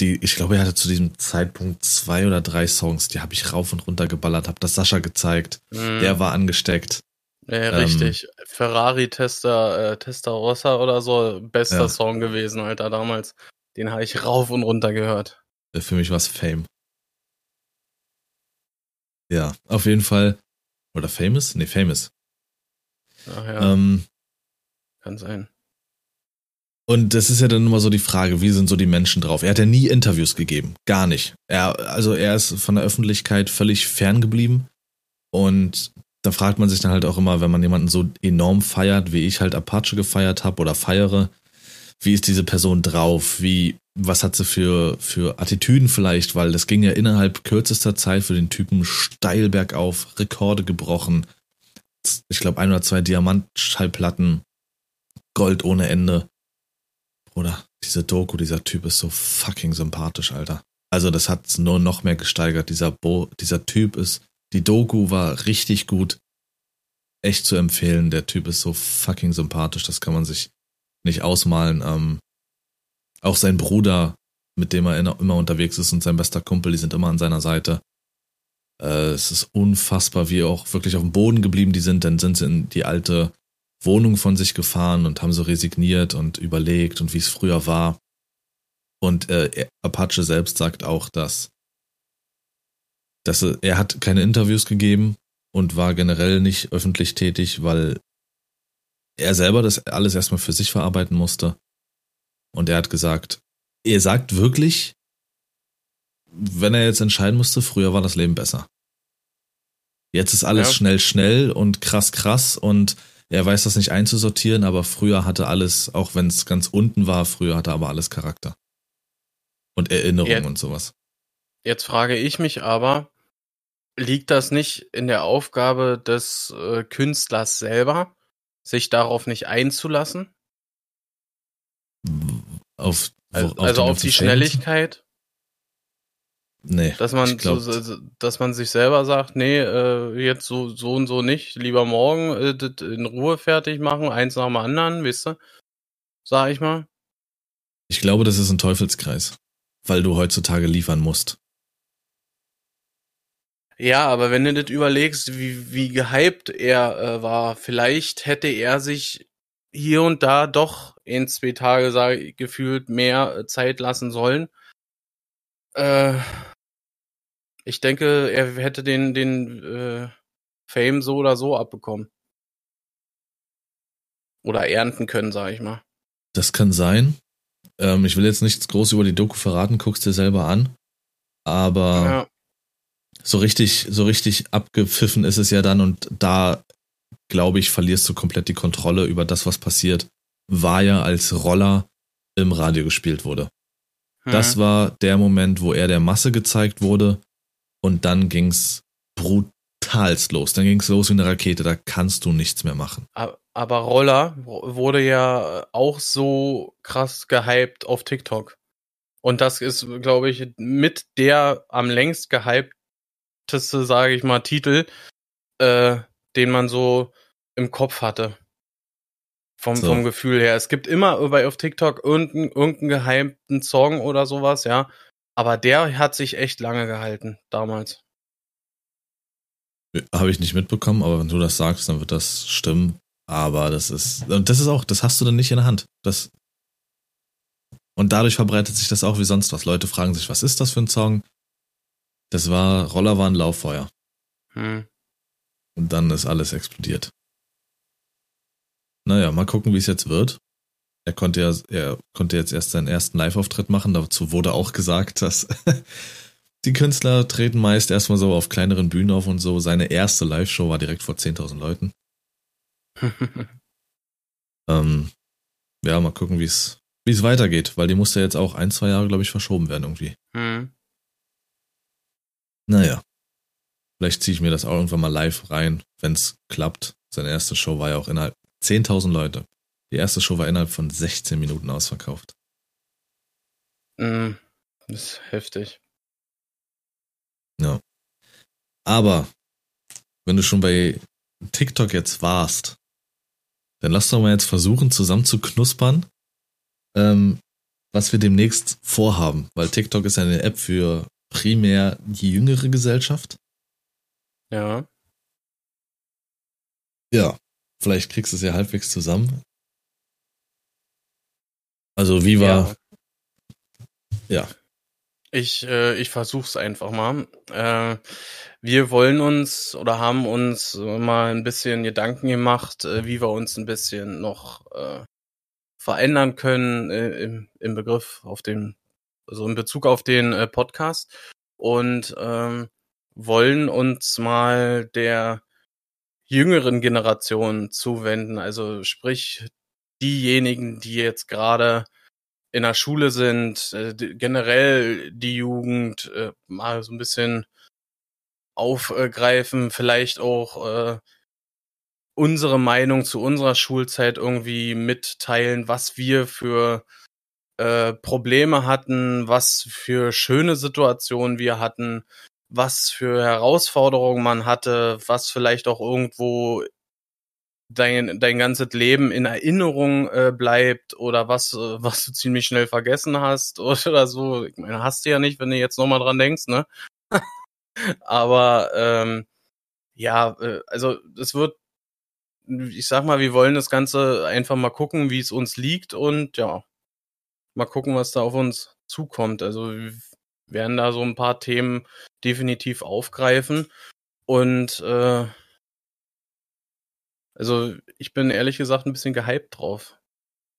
die, ich glaube, er hatte zu diesem Zeitpunkt zwei oder drei Songs, die habe ich rauf und runter geballert, habe das Sascha gezeigt. Mhm. Der war angesteckt. Ja, ähm, richtig. Ferrari Tester, äh, Testarossa oder so, bester Ja. Song gewesen, Alter, damals. Den habe ich rauf und runter gehört. Äh, Für mich war's Fame. Ja, auf jeden Fall. Oder Famous? Nee, Famous. Ach ja, Ähm, kann sein. Und das ist ja dann immer so die Frage, wie sind so die Menschen drauf? Er hat ja nie Interviews gegeben, gar nicht. Er, also er ist von der Öffentlichkeit völlig ferngeblieben. Und da fragt man sich dann halt auch immer, wenn man jemanden so enorm feiert, wie ich halt Apache gefeiert habe oder feiere, wie ist diese Person drauf? Wie, was hat sie für, für Attitüden vielleicht? Weil das ging ja innerhalb kürzester Zeit für den Typen steil bergauf, Rekorde gebrochen. Ich glaube, ein oder zwei Diamantschallplatten, Gold ohne Ende. Bruder, diese Doku, dieser Typ ist so fucking sympathisch, Alter. Also das hat's nur noch mehr gesteigert. Dieser Bo, dieser Typ ist, die Doku war richtig gut. Echt zu empfehlen. Der Typ ist so fucking sympathisch. Das kann man sich nicht ausmalen. Ähm, auch sein Bruder, mit dem er immer unterwegs ist und sein bester Kumpel, die sind immer an seiner Seite. Äh, es ist unfassbar, wie auch wirklich auf dem Boden geblieben die sind. Dann sind sie in die alte Wohnung von sich gefahren und haben so resigniert und überlegt und wie es früher war. Und äh, Apache selbst sagt auch, dass, dass er, er hat keine Interviews gegeben und war generell nicht öffentlich tätig, weil er selber das alles erstmal für sich verarbeiten musste. Und er hat gesagt, er sagt wirklich, wenn er jetzt entscheiden musste, früher war das Leben besser. Jetzt ist alles Ja. schnell, schnell und krass, krass und er weiß das nicht einzusortieren, aber früher hatte alles, auch wenn es ganz unten war, früher hatte aber alles Charakter. Und Erinnerung Ja. und sowas. Jetzt frage ich mich aber, liegt das nicht in der Aufgabe des äh, Künstlers selber, sich darauf nicht einzulassen? Auf, Also, wo- also auf die? Schnelligkeit, Nee. dass man glaub, so, dass man sich selber sagt, nee, äh, jetzt so so und so nicht, lieber morgen äh, das in Ruhe fertig machen, eins nach dem anderen, wisst ihr? Sag ich mal. ich glaube, das ist ein Teufelskreis, weil du heutzutage liefern musst. Ja, aber wenn du das überlegst, wie, wie gehypt er äh, war, vielleicht hätte er sich hier und da doch in zwei Tage sag, gefühlt mehr äh, Zeit lassen sollen. Äh, ich denke, er hätte den, den, äh, Fame so oder so abbekommen. oder ernten können, sage ich mal. Das kann sein. Ähm, ich will jetzt nichts groß über die Doku verraten, guckst dir selber an. Aber ja. So richtig, so richtig abgepfiffen ist es ja dann und da, glaube ich, verlierst du komplett die Kontrolle über das, was passiert. War ja als Roller im Radio gespielt wurde. Hm. Das war der Moment, wo er der Masse gezeigt wurde und dann ging's brutalst los. Dann ging's los wie eine Rakete, da kannst du nichts mehr machen. Aber Roller wurde ja auch so krass gehypt auf TikTok. Und das ist, glaube ich, mit der am längst gehypteste, sage ich mal, Titel, äh, den man so im Kopf hatte. Vom, so. vom Gefühl her. Es gibt immer bei auf TikTok irgendeinen, irgendeinen geheimten Song oder sowas, ja. Aber der hat sich echt lange gehalten, damals. Habe ich nicht mitbekommen, aber wenn du das sagst, dann wird das stimmen. Aber das ist, und das ist auch, das hast du dann nicht in der Hand. Das, und dadurch verbreitet sich das auch wie sonst was. Leute fragen sich, was ist das für ein Song? Das war, Roller war ein Lauffeuer. Hm. Und dann ist alles explodiert. Naja, mal gucken, wie es jetzt wird. Er konnte ja, er konnte jetzt erst seinen ersten Live-Auftritt machen. Dazu wurde auch gesagt, dass die Künstler treten meist erstmal so auf kleineren Bühnen auf und so. Seine erste Live-Show war direkt vor 10.000 Leuten. ähm, ja, mal gucken, wie es wie es weitergeht, weil die musste jetzt auch ein, zwei Jahre, glaube ich, verschoben werden irgendwie. Mhm. Naja. Vielleicht ziehe ich mir das auch irgendwann mal live rein, wenn es klappt. Seine erste Show war ja auch innerhalb 10.000 Leute. Die erste Show war innerhalb von 16 Minuten ausverkauft. Mhm. Das ist heftig. Ja. Aber wenn du schon bei TikTok jetzt warst, dann lass doch mal jetzt versuchen, zusammen zu knuspern, ähm, was wir demnächst vorhaben. Weil TikTok ist eine App für primär die jüngere Gesellschaft. Ja. Ja, vielleicht kriegst du es ja halbwegs zusammen. Also wie war. Ja. ja. Ich, äh, ich versuch's einfach mal. Äh, wir wollen uns oder haben uns mal ein bisschen Gedanken gemacht, äh, wie wir uns ein bisschen noch äh, verändern können äh, im, im Begriff auf den, also in Bezug auf den äh, Podcast. Und ähm, wollen uns mal der jüngeren Generation zuwenden, also sprich diejenigen, die jetzt gerade in der Schule sind, äh, generell die Jugend äh, mal so ein bisschen aufgreifen, vielleicht auch äh, unsere Meinung zu unserer Schulzeit irgendwie mitteilen, was wir für äh, Probleme hatten, was für schöne Situationen wir hatten, was für Herausforderungen man hatte, was vielleicht auch irgendwo dein, dein ganzes Leben in Erinnerung äh, bleibt oder was, äh, was du ziemlich schnell vergessen hast oder so. Ich meine, hast du ja nicht, wenn du jetzt nochmal dran denkst, ne? Aber ähm, ja, äh, also es wird, ich sag mal, wir wollen das Ganze einfach mal gucken, wie es uns liegt und ja, mal gucken, was da auf uns zukommt. Also wir werden da so ein paar Themen definitiv aufgreifen und äh, also ich bin ehrlich gesagt ein bisschen gehypt drauf,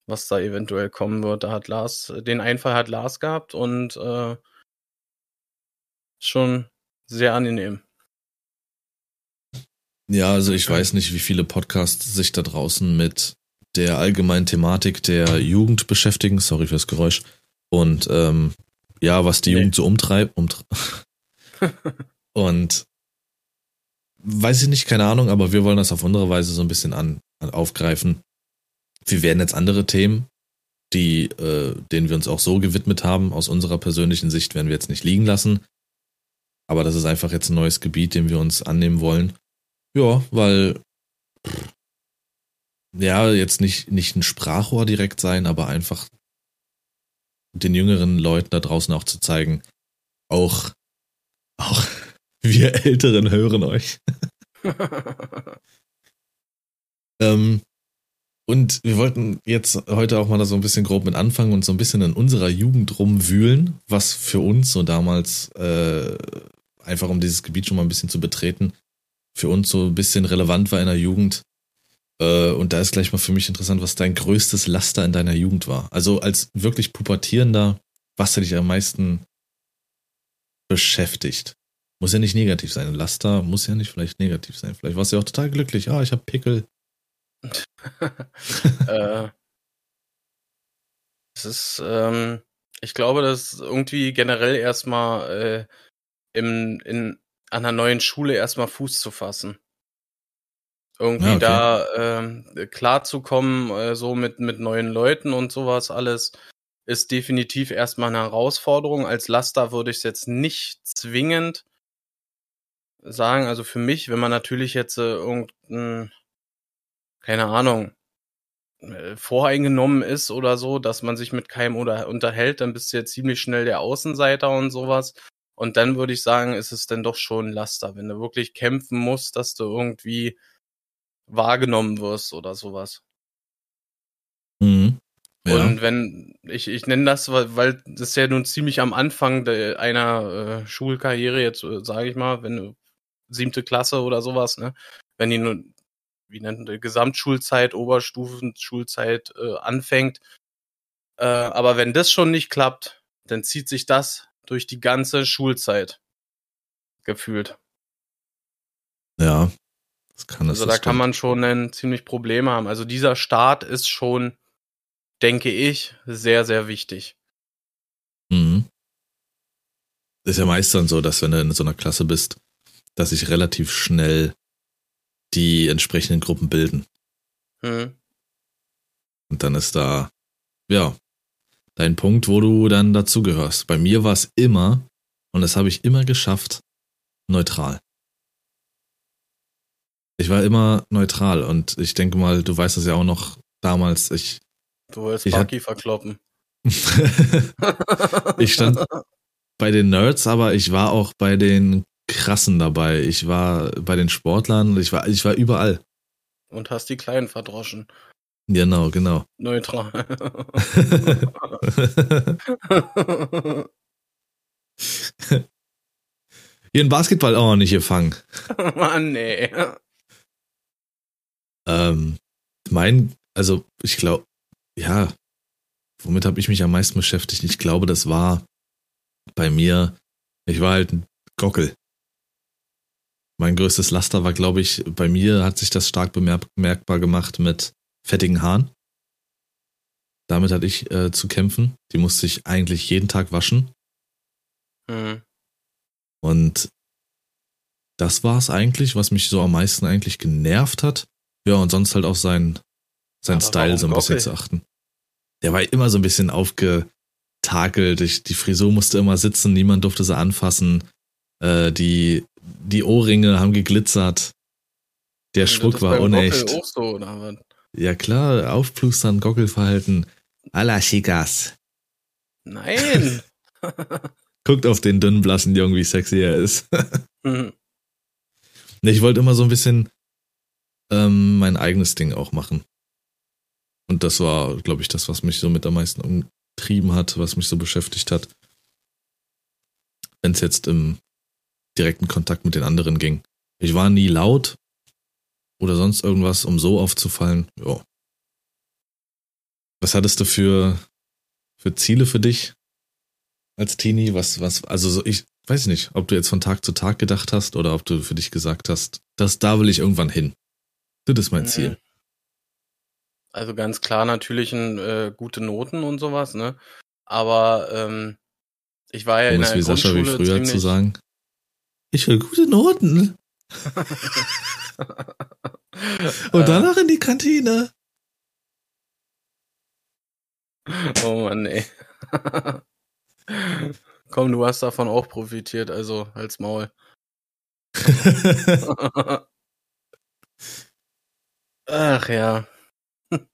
was da eventuell kommen wird. Da hat Lars, den Einfall hat Lars gehabt und äh, schon sehr angenehm. Ja, also ich weiß nicht, wie viele Podcasts sich da draußen mit der allgemeinen Thematik der Jugend beschäftigen. Sorry fürs Geräusch. Und ähm, ja, was die nee. Jugend so umtreibt. Umtre und weiß ich nicht, keine Ahnung, aber wir wollen das auf unsere Weise so ein bisschen an, an aufgreifen. Wir werden jetzt andere Themen, die, äh, denen wir uns auch so gewidmet haben, aus unserer persönlichen Sicht, werden wir jetzt nicht liegen lassen. Aber das ist einfach jetzt ein neues Gebiet, dem wir uns annehmen wollen. Ja, weil ja, jetzt nicht, nicht ein Sprachrohr direkt sein, aber einfach den jüngeren Leuten da draußen auch zu zeigen, auch, auch wir Älteren hören euch. ähm, und wir wollten jetzt heute auch mal da so ein bisschen grob mit anfangen und so ein bisschen in unserer Jugend rumwühlen, was für uns so damals, äh, einfach um dieses Gebiet schon mal ein bisschen zu betreten, für uns so ein bisschen relevant war in der Jugend. Äh, und da ist gleich mal für mich interessant, was dein größtes Laster in deiner Jugend war. Also als wirklich Pubertierender, was hat dich am meisten beschäftigt? Muss ja nicht negativ sein. Ein Laster muss ja nicht vielleicht negativ sein. Vielleicht warst du ja auch total glücklich. Ah, ich habe Pickel. äh, ist, ähm, ich glaube, dass irgendwie generell erstmal äh, im, in, einer neuen Schule erstmal Fuß zu fassen. Irgendwie ja, okay. da ähm, klar zu kommen, äh, so mit, mit neuen Leuten und sowas alles, ist definitiv erstmal eine Herausforderung. Als Laster würde ich es jetzt nicht zwingend sagen. Also für mich, wenn man natürlich jetzt äh, irgendein, keine Ahnung, äh, voreingenommen ist oder so, dass man sich mit keinem oder unterhält, dann bist du ja ziemlich schnell der Außenseiter und sowas. Und dann würde ich sagen, ist es dann doch schon ein Laster, wenn du wirklich kämpfen musst, dass du irgendwie wahrgenommen wirst oder sowas. Mhm. Ja. Und wenn, ich, ich nenne das, weil, weil das ja nun ziemlich am Anfang de, einer äh, Schulkarriere, jetzt äh, sage ich mal, wenn du siebte Klasse oder sowas, ne, wenn die nun, wie nennt man Gesamtschulzeit, Oberstufenschulzeit äh, anfängt. Äh, aber wenn das schon nicht klappt, dann zieht sich das durch die ganze Schulzeit gefühlt. Ja, das kann es. Also da kann man schon ein ziemlich Probleme haben. Also dieser Start ist schon, denke ich, sehr, sehr wichtig. Mhm. Ist ja meist dann so, dass wenn du in so einer Klasse bist, dass sich relativ schnell die entsprechenden Gruppen bilden. Mhm. Und dann ist da, ja, dein Punkt, wo du dann dazugehörst. Bei mir war es immer, und das habe ich immer geschafft, neutral. Ich war immer neutral und ich denke mal, du weißt es ja auch noch damals, ich. Du wolltest Bucky verkloppen. ich stand bei den Nerds, aber ich war auch bei den Krassen dabei. Ich war bei den Sportlern, ich war, ich war überall. Und hast die Kleinen verdroschen. Genau, genau. Neutral. Ihren Basketball auch nicht gefangen. Mann, nee. Ähm, mein, also ich glaube, ja, womit habe ich mich am meisten beschäftigt? Ich glaube, das war bei mir, ich war halt ein Gockel. Mein größtes Laster war, glaube ich, bei mir hat sich das stark bemerkbar gemacht mit fettigen Haaren. Damit hatte ich äh, zu kämpfen. Die musste ich eigentlich jeden Tag waschen. Mhm. Und das war es eigentlich, was mich so am meisten eigentlich genervt hat. Ja, und sonst halt auch sein, sein Style so ein bisschen zu achten. Der war immer so ein bisschen aufgetakelt. Ich, die Frisur musste immer sitzen, niemand durfte sie anfassen. Äh, die, die Ohrringe haben geglitzert. Der Schmuck war unecht. So? Ja klar, aufplustern, Gockelverhalten. A la chicas. Nein. Guckt auf den dünnen, blassen Jungen, wie sexy er ist. mhm. Ich wollte immer so ein bisschen ähm, mein eigenes Ding auch machen. Und das war, glaube ich, das, was mich so mit am meisten umtrieben hat, was mich so beschäftigt hat. Wenn es jetzt im direkten Kontakt mit den anderen ging. Ich war nie laut oder sonst irgendwas, um so aufzufallen. Ja. Was hattest du für, für Ziele für dich als Teenie? Was, was, also so, ich weiß nicht, ob du jetzt von Tag zu Tag gedacht hast oder ob du für dich gesagt hast, dass da will ich irgendwann hin. Das ist mein Ziel. Also ganz klar natürlich ein, äh, gute Noten und sowas, ne? Aber ähm, ich war ja um in der wie Sascha wie früher zu sagen. Ich will gute Noten. und danach in die Kantine. Oh Mann, ey. Komm, du hast davon auch profitiert, also als Maul. Ach ja.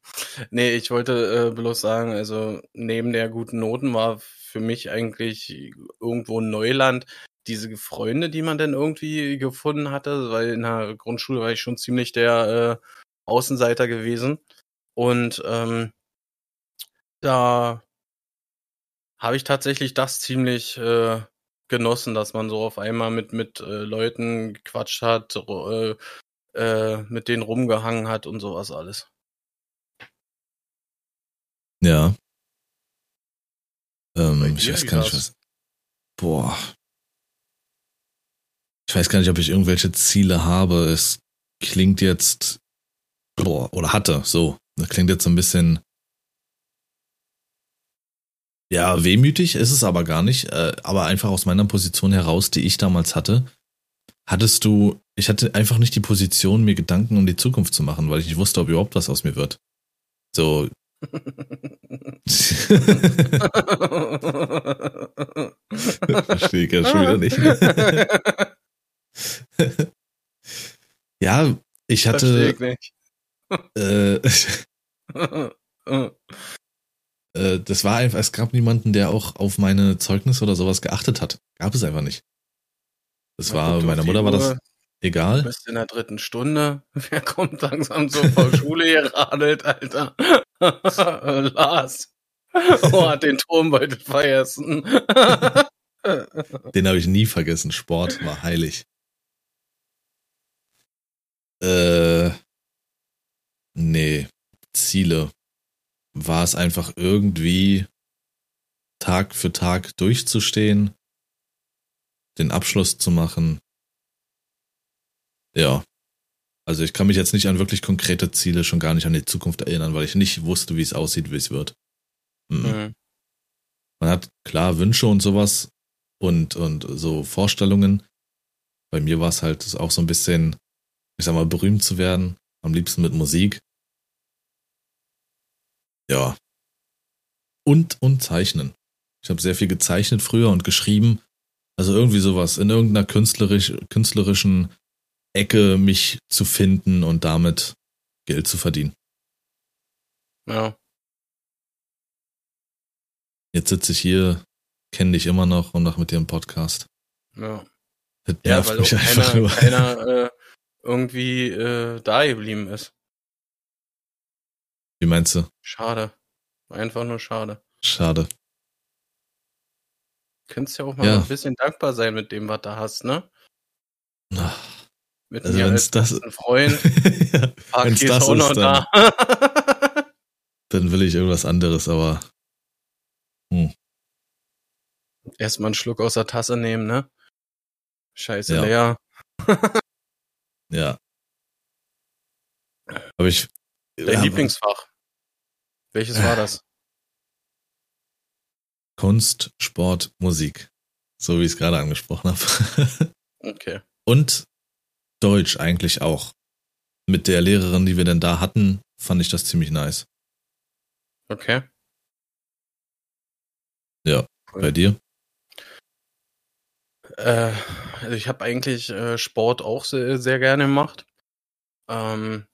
nee, ich wollte äh, bloß sagen, also neben der guten Noten war für mich eigentlich irgendwo Neuland diese Freunde, die man dann irgendwie gefunden hatte, weil in der Grundschule war ich schon ziemlich der äh, Außenseiter gewesen. Und ähm, da habe ich tatsächlich das ziemlich äh, genossen, dass man so auf einmal mit mit äh, Leuten gequatscht hat, äh, äh, mit denen rumgehangen hat und sowas alles. Ja. Ähm, ich weiß gar nicht, was. Boah. Ich weiß gar nicht, ob ich irgendwelche Ziele habe. Es klingt jetzt. Boah, oder hatte, so. Das klingt jetzt so ein bisschen. Ja, wehmütig ist es aber gar nicht. Äh, aber einfach aus meiner Position heraus, die ich damals hatte, hattest du. Ich hatte einfach nicht die Position, mir Gedanken um die Zukunft zu machen, weil ich nicht wusste, ob überhaupt was aus mir wird. So. Verstehe ich ja schon wieder nicht. ja, ich hatte, ich nicht. äh, äh, das war einfach, es gab niemanden, der auch auf meine Zeugnisse oder sowas geachtet hat. Gab es einfach nicht. Das war, meiner Mutter war das Uhr, Du egal. bist in der dritten Stunde. Wer kommt langsam so vor Schule geradelt, Alter? Lars. Oh, hat den Turmbeutel vergessen. Den habe ich nie vergessen. Sport war heilig. Äh, nee, Ziele. War es einfach irgendwie Tag für Tag durchzustehen, den Abschluss zu machen. Ja. Also ich kann mich jetzt nicht an wirklich konkrete Ziele, schon gar nicht an die Zukunft erinnern, weil ich nicht wusste, wie es aussieht, wie es wird. Mhm. Mhm. Man hat klar Wünsche und sowas und, und so Vorstellungen. Bei mir war es halt auch so ein bisschen, ich sag mal, berühmt zu werden. Am liebsten mit Musik. Ja. Und, und zeichnen. Ich habe sehr viel gezeichnet früher und geschrieben. Also irgendwie sowas, in irgendeiner künstlerisch, künstlerischen Ecke mich zu finden und damit Geld zu verdienen. Ja. Jetzt sitze ich hier, kenne dich immer noch und noch mit dir im Podcast. Ja, Das ja nervt weil auch mich einfach keiner, nur. keiner äh, irgendwie äh, da geblieben ist. Wie meinst du? Schade. Einfach nur schade. Schade. Könntest ja auch mal Ja. ein bisschen dankbar sein mit dem, was du hast, ne? Ach, Mit Also wenn's als das- besten Freund. ja, wenn's das auch ist, noch dann- da. dann will ich irgendwas anderes, aber Erstmal einen Schluck aus der Tasse nehmen, ne? Scheiße, Ja. leer. ja. Aber ich. Dein ja, Lieblingsfach. Welches war das? Kunst, Sport, Musik. So wie ich es gerade angesprochen habe. Okay. Und Deutsch eigentlich auch. Mit der Lehrerin, die wir denn da hatten, fand ich das ziemlich nice. Okay. Ja. Cool. Bei dir? Äh, also ich habe eigentlich äh, Sport auch sehr, sehr gerne gemacht. Ähm,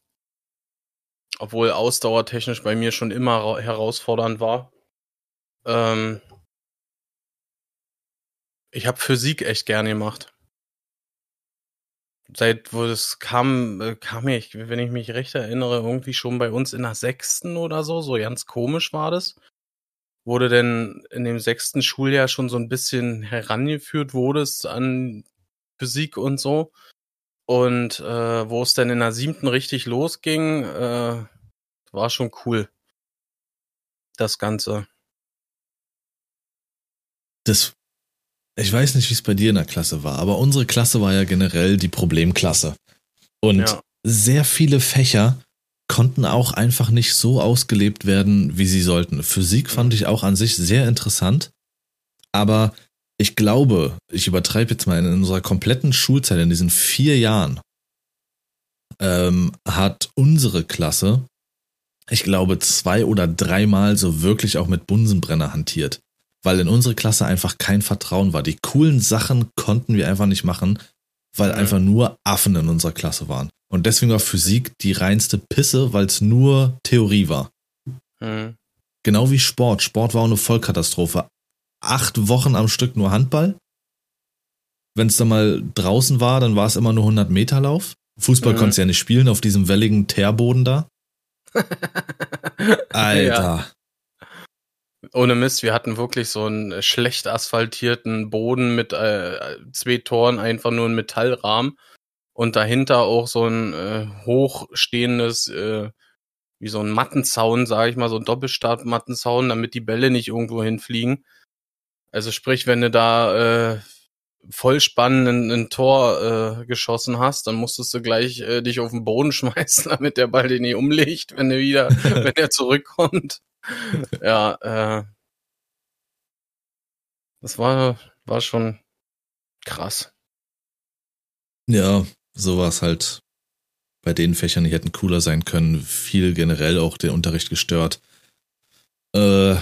obwohl ausdauertechnisch bei mir schon immer ra- herausfordernd war. Ähm, ich habe Physik echt gerne gemacht. Seit wo das kam, äh, kam ich, wenn ich mich recht erinnere, irgendwie schon bei uns in der sechsten oder so, so ganz komisch war das. Wurde denn in dem sechsten Schuljahr schon so ein bisschen herangeführt wurdest an Physik und so. Und äh, wo es dann in der siebten richtig losging, äh, war schon cool. Das Ganze. Das. Ich weiß nicht, wie es bei dir in der Klasse war, aber unsere Klasse war ja generell die Problemklasse. Und Ja. sehr viele Fächer konnten auch einfach nicht so ausgelebt werden, wie sie sollten. Physik fand ich auch an sich sehr interessant, aber ich glaube, ich übertreibe jetzt mal, in unserer kompletten Schulzeit, in diesen vier Jahren, ähm, hat unsere Klasse, ich glaube, zwei oder dreimal so wirklich auch mit Bunsenbrenner hantiert. Weil in unsere Klasse einfach kein Vertrauen war. Die coolen Sachen konnten wir einfach nicht machen, weil Mhm. einfach nur Affen in unserer Klasse waren. Und deswegen war Physik die reinste Pisse, weil es nur Theorie war. Hm. Genau wie Sport. Sport war auch eine Vollkatastrophe. Acht Wochen am Stück nur Handball. Wenn es dann mal draußen war, dann war es immer nur 100 Meter Lauf. Fußball Mhm. konntest du ja nicht spielen auf diesem welligen Teerboden da. Alter. Ohne Mist, wir hatten wirklich so einen schlecht asphaltierten Boden mit äh, zwei Toren, einfach nur ein Metallrahmen. und dahinter auch so ein äh, hochstehendes, äh, wie so ein Mattenzaun, sage ich mal, so ein Doppelstab-Mattenzaun, damit die Bälle nicht irgendwo hinfliegen. Also sprich, wenn du da äh, voll spannend ein, Tor äh, geschossen hast, dann musstest du gleich äh, dich auf den Boden schmeißen, damit der Ball den nicht umlegt, wenn er wieder, wenn er zurückkommt. Ja, äh, das war, war schon krass. Ja, so war es halt bei den Fächern, die hätten cooler sein können. Viel generell auch den Unterricht gestört. Äh,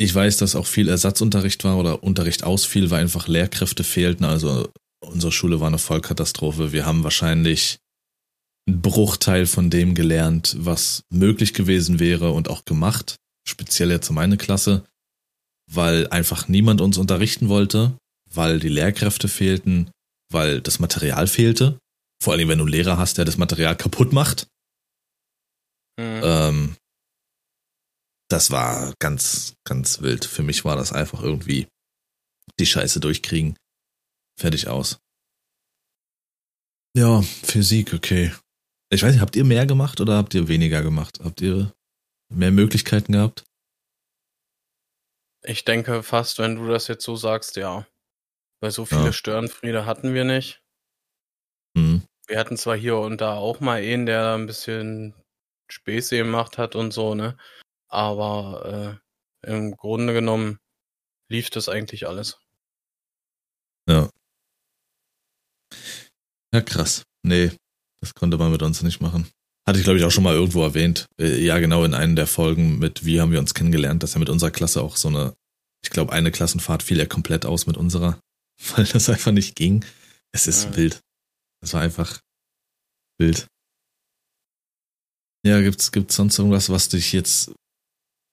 ich weiß, dass auch viel Ersatzunterricht war oder Unterricht ausfiel, weil einfach Lehrkräfte fehlten. Also unsere Schule war eine Vollkatastrophe. Wir haben wahrscheinlich einen Bruchteil von dem gelernt, was möglich gewesen wäre und auch gemacht. Speziell jetzt meine Klasse, weil einfach niemand uns unterrichten wollte, weil die Lehrkräfte fehlten, weil das Material fehlte. Vor allem, wenn du einen Lehrer hast, der das Material kaputt macht. Mhm. Ähm, das war ganz, ganz wild. Für mich war das einfach irgendwie die Scheiße durchkriegen. Fertig aus. Ja, Physik, okay. Ich weiß nicht, habt ihr mehr gemacht oder habt ihr weniger gemacht? Habt ihr mehr Möglichkeiten gehabt? Ich denke fast, wenn du das jetzt so sagst, ja. Weil so viele ja. Störenfriede hatten wir nicht. Mhm. Wir hatten zwar hier und da auch mal einen, der ein bisschen Späße gemacht hat und so, ne? Aber äh, im Grunde genommen lief das eigentlich alles. Ja. Ja, krass. Nee, das konnte man mit uns nicht machen. Hatte ich, glaube ich, auch schon mal irgendwo erwähnt. Äh, ja, genau, in einer der Folgen mit Wie haben wir uns kennengelernt, dass er mit unserer Klasse auch so eine, ich glaube, eine Klassenfahrt fiel er komplett aus mit unserer, weil das einfach nicht ging. Es ist ja. wild. Es war einfach wild. Ja, gibt's, gibt's sonst irgendwas, was dich jetzt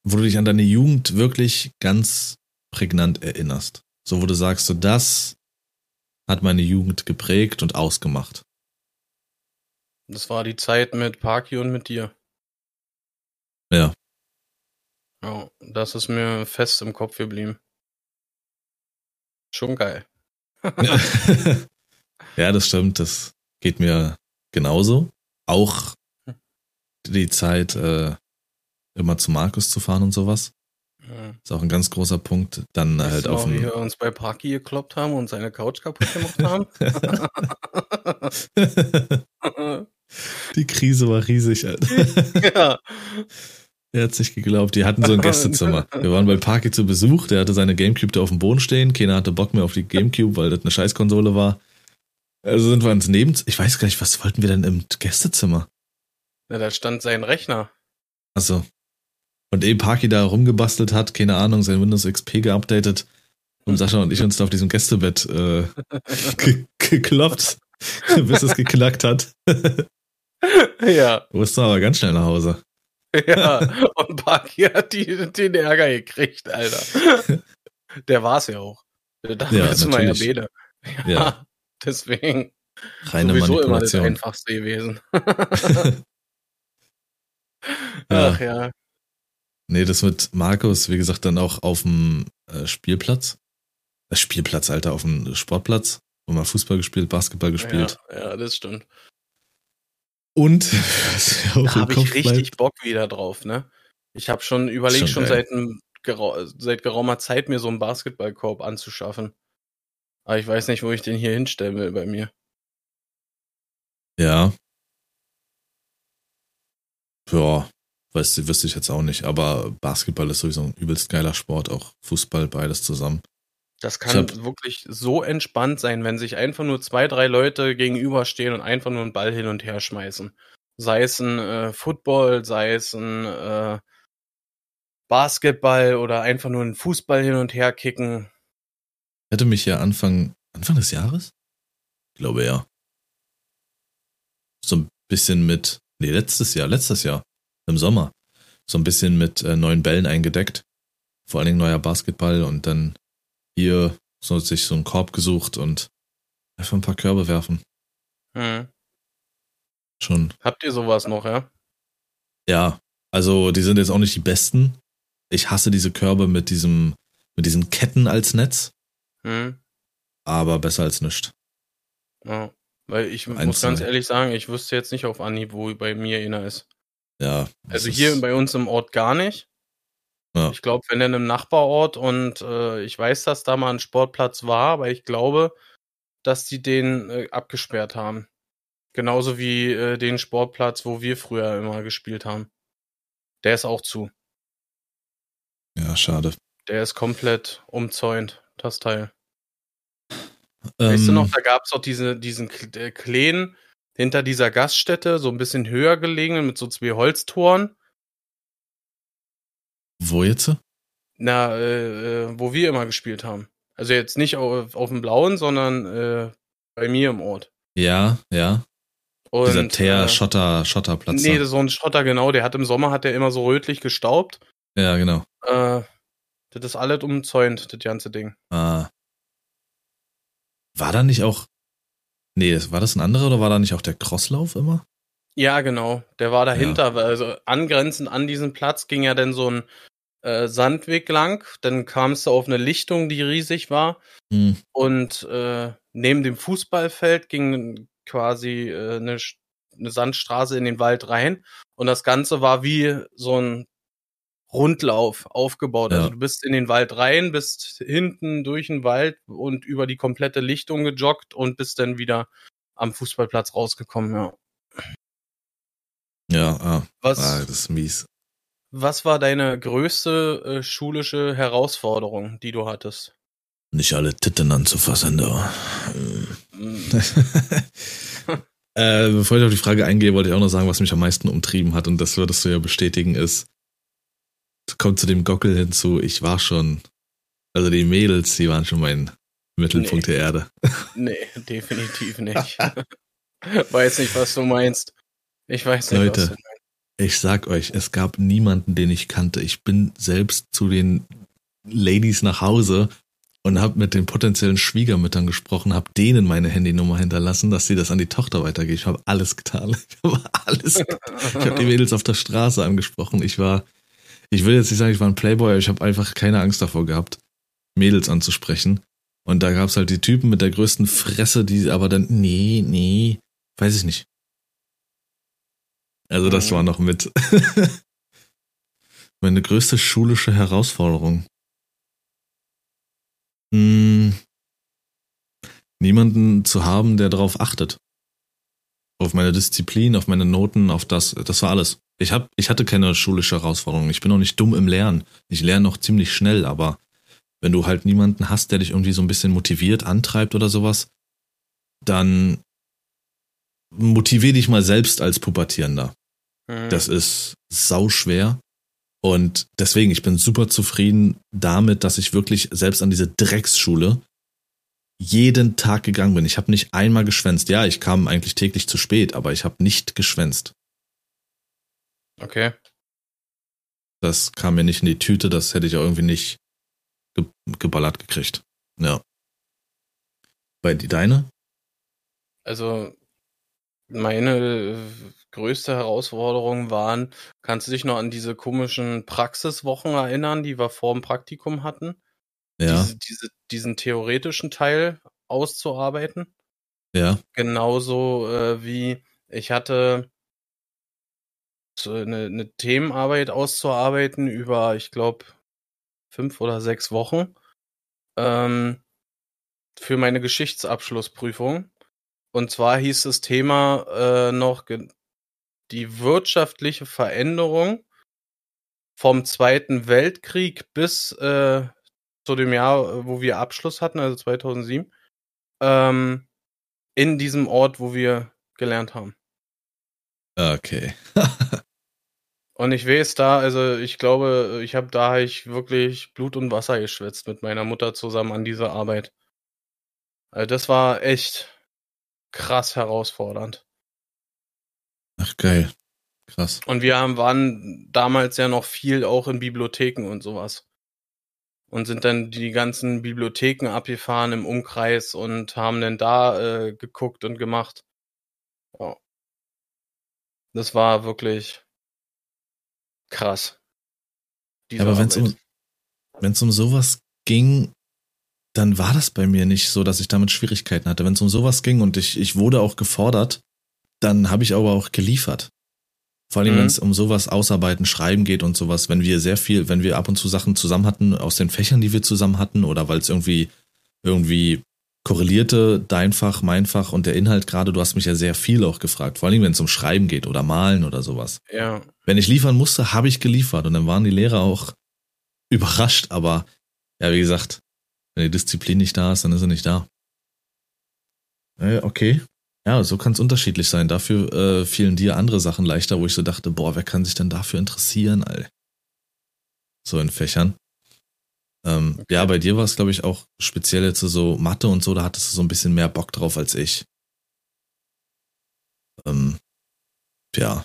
wo du dich an deine Jugend wirklich ganz prägnant erinnerst. So, wo du sagst, so das hat meine Jugend geprägt und ausgemacht. Das war die Zeit mit Parky und mit dir. Ja. Ja, das ist mir fest im Kopf geblieben. Schon geil. ja, das stimmt. Das geht mir genauso. Auch die Zeit äh, immer zu Markus zu fahren und sowas. Ja. Ist auch ein ganz großer Punkt. Dann weißt halt auf wie wir uns bei Parky gekloppt haben und seine Couch kaputt gemacht haben. Die Krise war riesig, Alter. ja. Er hat sich geglaubt, die hatten so ein Gästezimmer. Wir waren bei Parky zu Besuch, der hatte seine Gamecube da auf dem Boden stehen. Keiner hatte Bock mehr auf die Gamecube, weil das eine Scheißkonsole war. Also sind wir ins Neben. Ich weiß gar nicht, was wollten wir denn im Gästezimmer? Ja, da stand sein Rechner. Achso. Und eben Parky da rumgebastelt hat, keine Ahnung, sein Windows XP geupdatet und Sascha und ich uns da auf diesem Gästebett äh, ge gekloppt, bis es geknackt hat. Ja. Du musst aber ganz schnell nach Hause. ja, und Parky hat die, den Ärger gekriegt, Alter. Der war's ja auch. Dachte, ja, jetzt mal ja Bede. Ja, ja. Deswegen. Reine sowieso immer das einfachste gewesen. Ach ja. Nee, das mit Markus, wie gesagt, dann auch auf dem äh, Spielplatz. Äh, Spielplatz, Alter, auf dem Sportplatz, wo man Fußball gespielt, Basketball gespielt. Ja, ja das stimmt. Und da habe ich richtig bleibt. Bock wieder drauf, ne? Ich habe schon überlegt, schon, schon seit, ein, seit geraumer Zeit mir so einen Basketballkorb anzuschaffen. Aber ich weiß nicht, wo ich den hier hinstellen will bei mir. Ja. Ja, Weiß, wüsste ich jetzt auch nicht, aber Basketball ist sowieso ein übelst geiler Sport, auch Fußball, beides zusammen. Das kann hab, wirklich so entspannt sein, wenn sich einfach nur zwei, drei Leute gegenüberstehen und einfach nur einen Ball hin und her schmeißen. Sei es ein äh, Football, sei es ein äh, Basketball oder einfach nur einen Fußball hin und her kicken. Hätte mich ja Anfang, Anfang des Jahres? Ich glaube ja. So ein bisschen mit, nee, letztes Jahr, letztes Jahr im Sommer. So ein bisschen mit äh, neuen Bällen eingedeckt. Vor allen Dingen neuer Basketball und dann hier so sich so einen Korb gesucht und einfach ein paar Körbe werfen. Hm. Schon. Habt ihr sowas noch, ja? Ja, also die sind jetzt auch nicht die besten. Ich hasse diese Körbe mit diesem, mit diesen Ketten als Netz. Hm. Aber besser als nichts. Ja. Weil ich Ein, muss ganz ehrlich sagen, ich wüsste jetzt nicht auf Anhieb, wo bei mir einer ist. Ja. Also hier bei uns im Ort gar nicht. Ja. Ich glaube, wenn dann im Nachbarort und äh, ich weiß, dass da mal ein Sportplatz war, aber ich glaube, dass die den äh, abgesperrt haben. Genauso wie äh, den Sportplatz, wo wir früher immer gespielt haben. Der ist auch zu. Ja, schade. Der ist komplett umzäunt, das Teil. Weißt du noch, Ähm, da gab's doch diese, diesen äh, Kleen hinter dieser Gaststätte, so ein bisschen höher gelegen, mit so zwei Holztoren. Wo jetzt? Na, äh, äh, wo wir immer gespielt haben. Also jetzt nicht auf, auf dem Blauen, sondern äh, bei mir im Ort. Ja, ja. Und, Dieser Teer, äh, Schotter, Schotterplatz. Nee, so ein Schotter, genau. Der hat im Sommer hat der immer so rötlich gestaubt. ja, genau. Äh, das ist alles umzäunt, das ganze Ding. Ah. War da nicht auch. Nee, war das ein anderer oder war da nicht auch der Crosslauf immer? Ja, genau. Der war dahinter. weil Also angrenzend an diesen Platz ging ja dann so ein äh, Sandweg lang. Dann kamst du auf eine Lichtung, die riesig war. Hm. Und äh, neben dem Fußballfeld ging quasi äh, eine, eine Sandstraße in den Wald rein. Und das Ganze war wie so ein Rundlauf aufgebaut. Ja. Also du bist in den Wald rein, bist hinten durch den Wald und über die komplette Lichtung gejoggt und bist dann wieder am Fußballplatz rausgekommen. Ja. Ja, ah, Was, ah, das ist mies. was war deine größte äh, schulische Herausforderung, die du hattest? Nicht alle Titten anzufassen, da. Mm, äh, bevor ich auf die Frage eingehe, wollte ich auch noch sagen, was mich am meisten umtrieben hat, und das würdest du ja bestätigen, ist, kommt zu dem Gockel hinzu, ich war schon, also die Mädels, die waren schon mein Mittelpunkt Nee. der Erde. Nee, definitiv nicht. weiß nicht, was du meinst. Ich weiß nicht, Leute. Ich sag euch, es gab niemanden, den ich kannte. Ich bin selbst zu den Ladies nach Hause und habe mit den potenziellen Schwiegermüttern gesprochen, habe denen meine Handynummer hinterlassen, dass sie das an die Tochter weitergeben. Ich habe alles getan. Ich habe alles. getan. Ich habe die Mädels auf der Straße angesprochen. Ich war, ich will jetzt nicht sagen, ich war ein Playboy, aber ich habe einfach keine Angst davor gehabt, Mädels anzusprechen. Und da gab's halt die Typen mit der größten Fresse, die aber dann, nee, nee, weiß ich nicht. Also das Mhm. war noch mit meine größte schulische Herausforderung. Hm, niemanden zu haben, der darauf achtet. Auf meine Disziplin, auf meine Noten, auf das, das war alles. Ich hab, ich hatte keine schulische Herausforderung. Ich bin auch nicht dumm im Lernen. Ich lerne noch ziemlich schnell, aber wenn du halt niemanden hast, der dich irgendwie so ein bisschen motiviert, antreibt oder sowas, dann motivier dich mal selbst als Pubertierender. Mhm. Das ist sau schwer. Und deswegen, ich bin super zufrieden damit, dass ich wirklich selbst an diese Drecksschule jeden Tag gegangen bin. Ich habe nicht einmal geschwänzt. Ja, ich kam eigentlich täglich zu spät, aber ich habe nicht geschwänzt. Okay. Das kam mir nicht in die Tüte, das hätte ich auch irgendwie nicht ge geballert gekriegt. Ja. Bei die deine? Also meine äh, größte Herausforderung waren, kannst du dich noch an diese komischen Praxiswochen erinnern, die wir vor dem Praktikum hatten? Ja, Diese, diese, diesen theoretischen Teil auszuarbeiten. ja, Genauso äh, wie ich hatte eine, eine Themenarbeit auszuarbeiten über, ich glaube, fünf oder sechs Wochen ähm, für meine Geschichtsabschlussprüfung. Und zwar hieß das Thema äh, noch die wirtschaftliche Veränderung vom Zweiten Weltkrieg bis äh, zu dem Jahr, wo wir Abschluss hatten, also 2007, ähm, in diesem Ort, wo wir gelernt haben. okay. Und ich weiß da, also ich glaube, ich habe da ich wirklich Blut und Wasser geschwitzt mit meiner Mutter zusammen an dieser Arbeit. Also das war echt krass herausfordernd. Ach geil. Krass. Und wir haben, waren damals ja noch viel auch in Bibliotheken und sowas. Und sind dann die ganzen Bibliotheken abgefahren im Umkreis und haben dann da äh, geguckt und gemacht. Ja. Das war wirklich krass. Ja, aber wenn's Arbeit. um, wenn's um sowas ging, dann war das bei mir nicht so, dass ich damit Schwierigkeiten hatte. Wenn es um sowas ging und ich, ich wurde auch gefordert, dann habe ich aber auch geliefert. Vor allem, mhm. wenn es um sowas ausarbeiten, schreiben geht und sowas, wenn wir sehr viel, wenn wir ab und zu Sachen zusammen hatten, aus den Fächern, die wir zusammen hatten, oder weil es irgendwie, irgendwie korrelierte, dein Fach, mein Fach und der Inhalt gerade, du hast mich ja sehr viel auch gefragt, vor allem wenn es um Schreiben geht oder Malen oder sowas. Ja. Wenn ich liefern musste, habe ich geliefert und dann waren die Lehrer auch überrascht, aber ja, wie gesagt, wenn die Disziplin nicht da ist, dann ist sie nicht da. Äh, okay. Ja, so kann es unterschiedlich sein. Dafür äh, fielen dir andere Sachen leichter, wo ich so dachte, boah, wer kann sich denn dafür interessieren, all? So in Fächern. Ähm, okay. Ja, bei dir war es, glaube ich, auch speziell jetzt so Mathe und so, da hattest du so ein bisschen mehr Bock drauf als ich. Ähm, ja.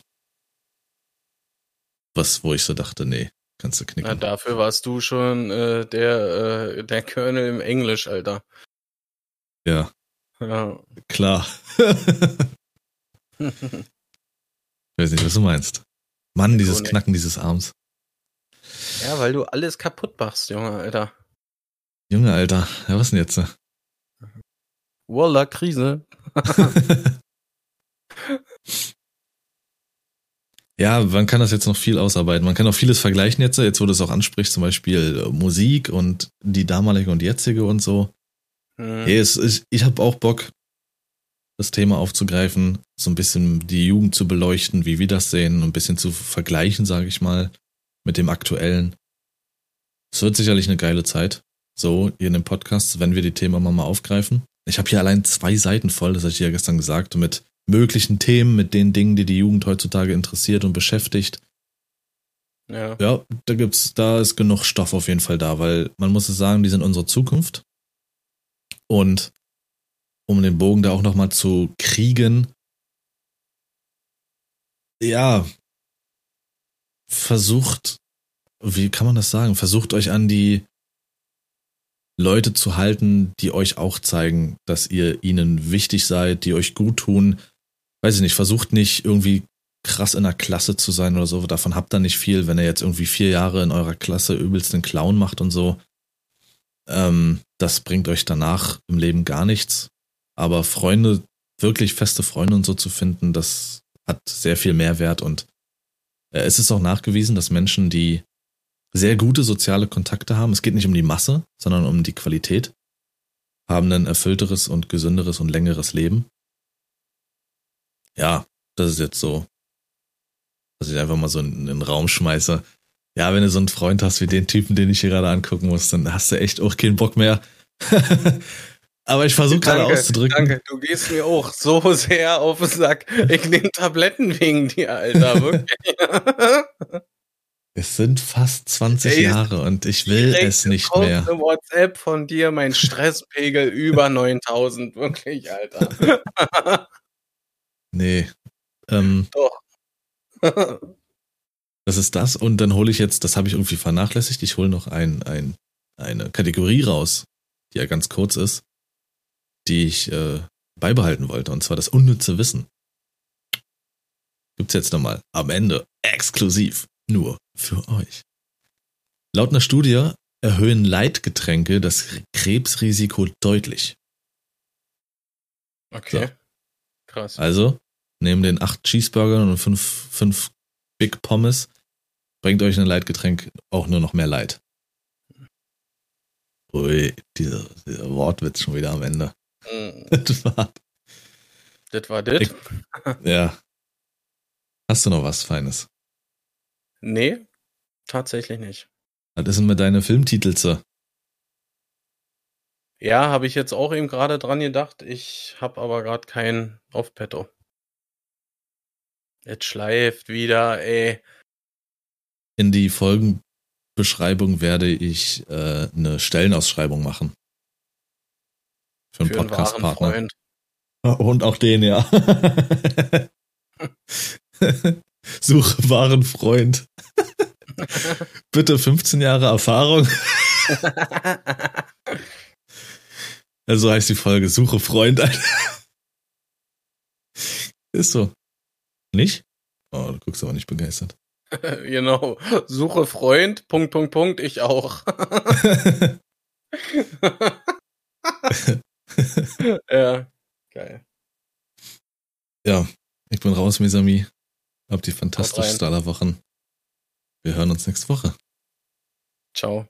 Was, wo ich so dachte, nee, kannst du knicken. Na, dafür warst du schon äh, der, äh, der Colonel im Englisch, Alter. Ja. Ja. Klar. ich weiß nicht, was du meinst. Mann, dieses Knacken dieses Arms. Ja, weil du alles kaputt machst, Junge, Alter. Junge, Alter. Ja, was denn jetzt? Walla, Krise. ja, man kann das jetzt noch viel ausarbeiten. Man kann auch vieles vergleichen jetzt, jetzt wo du es auch ansprichst, zum Beispiel äh, Musik und die damalige und jetzige und so. Hm. Hey, es ist, ich habe auch Bock, das Thema aufzugreifen, so ein bisschen die Jugend zu beleuchten, wie wir das sehen, ein bisschen zu vergleichen, sage ich mal mit dem aktuellen. Es wird sicherlich eine geile Zeit, so hier in dem Podcast, wenn wir die Themen mal, mal aufgreifen. Ich habe hier allein zwei Seiten voll, das hatte ich ja gestern gesagt, mit möglichen Themen, mit den Dingen, die die Jugend heutzutage interessiert und beschäftigt. Ja. Ja, da gibt's, da ist genug Stoff auf jeden Fall da, weil man muss es sagen, die sind unsere Zukunft. Und um den Bogen da auch nochmal zu kriegen, ja, versucht, wie kann man das sagen? Versucht euch an die Leute zu halten, die euch auch zeigen, dass ihr ihnen wichtig seid, die euch gut tun. Weiß ich nicht, versucht nicht irgendwie krass in der Klasse zu sein oder so. Davon habt ihr nicht viel, wenn ihr jetzt irgendwie vier Jahre in eurer Klasse übelst den Clown macht und so. Ähm, das bringt euch danach im Leben gar nichts. Aber Freunde, wirklich feste Freunde und so zu finden, das hat sehr viel Mehrwert und äh, es ist auch nachgewiesen, dass Menschen, die sehr gute soziale Kontakte haben, es geht nicht um die Masse, sondern um die Qualität, haben ein erfüllteres und gesünderes und längeres Leben. Ja, das ist jetzt so, dass ich einfach mal so in, in den Raum schmeiße. Ja, wenn du so einen Freund hast wie den Typen, den ich hier gerade angucken muss, dann hast du echt auch keinen Bock mehr. Aber ich versuche gerade auszudrücken. Danke, du gehst mir auch so sehr auf den Sack. Ich nehme Tabletten wegen dir, Alter, wirklich. Es sind fast 20 Ey, Jahre und ich will es nicht mehr. Eine WhatsApp von dir, mein Stresspegel über 9000, wirklich, Alter. nee. Ähm, Doch. Das ist das und dann hole ich jetzt, das habe ich irgendwie vernachlässigt, ich hole noch ein, ein, eine Kategorie raus, die ja ganz kurz ist die ich äh, beibehalten wollte, und zwar das unnütze Wissen. Gibt's jetzt nochmal am Ende exklusiv nur für euch. Laut einer Studie erhöhen Leitgetränke das Krebsrisiko deutlich. Okay. So. Krass. Also, neben den acht Cheeseburgern und fünf, fünf Big Pommes bringt euch ein Leitgetränk auch nur noch mehr Leid. Ui, dieser, dieser Wortwitz schon wieder am Ende. Mhm. Das war. Das war das? Ja. Hast du noch was Feines? Nee, tatsächlich nicht. Was ist denn mit deinen Filmtitel so? Ja, habe ich jetzt auch eben gerade dran gedacht. Ich habe aber gerade keinen auf Petto. Jetzt schleift wieder, ey. In die Folgenbeschreibung werde ich äh, eine Stellenausschreibung machen. Für einen Podcast-Partner. Und auch den, ja. Suche wahren Freund. Bitte 15 Jahre Erfahrung. also heißt die Folge Suche Freund. Ist so. Nicht? Oh, du guckst aber nicht begeistert. genau. Suche Freund, Punkt, Punkt, Punkt, ich auch. ja, geil. Ja, ich bin raus, Mesami. Habt die rein. fantastischste aller Wochen. Wir hören uns nächste Woche. Ciao.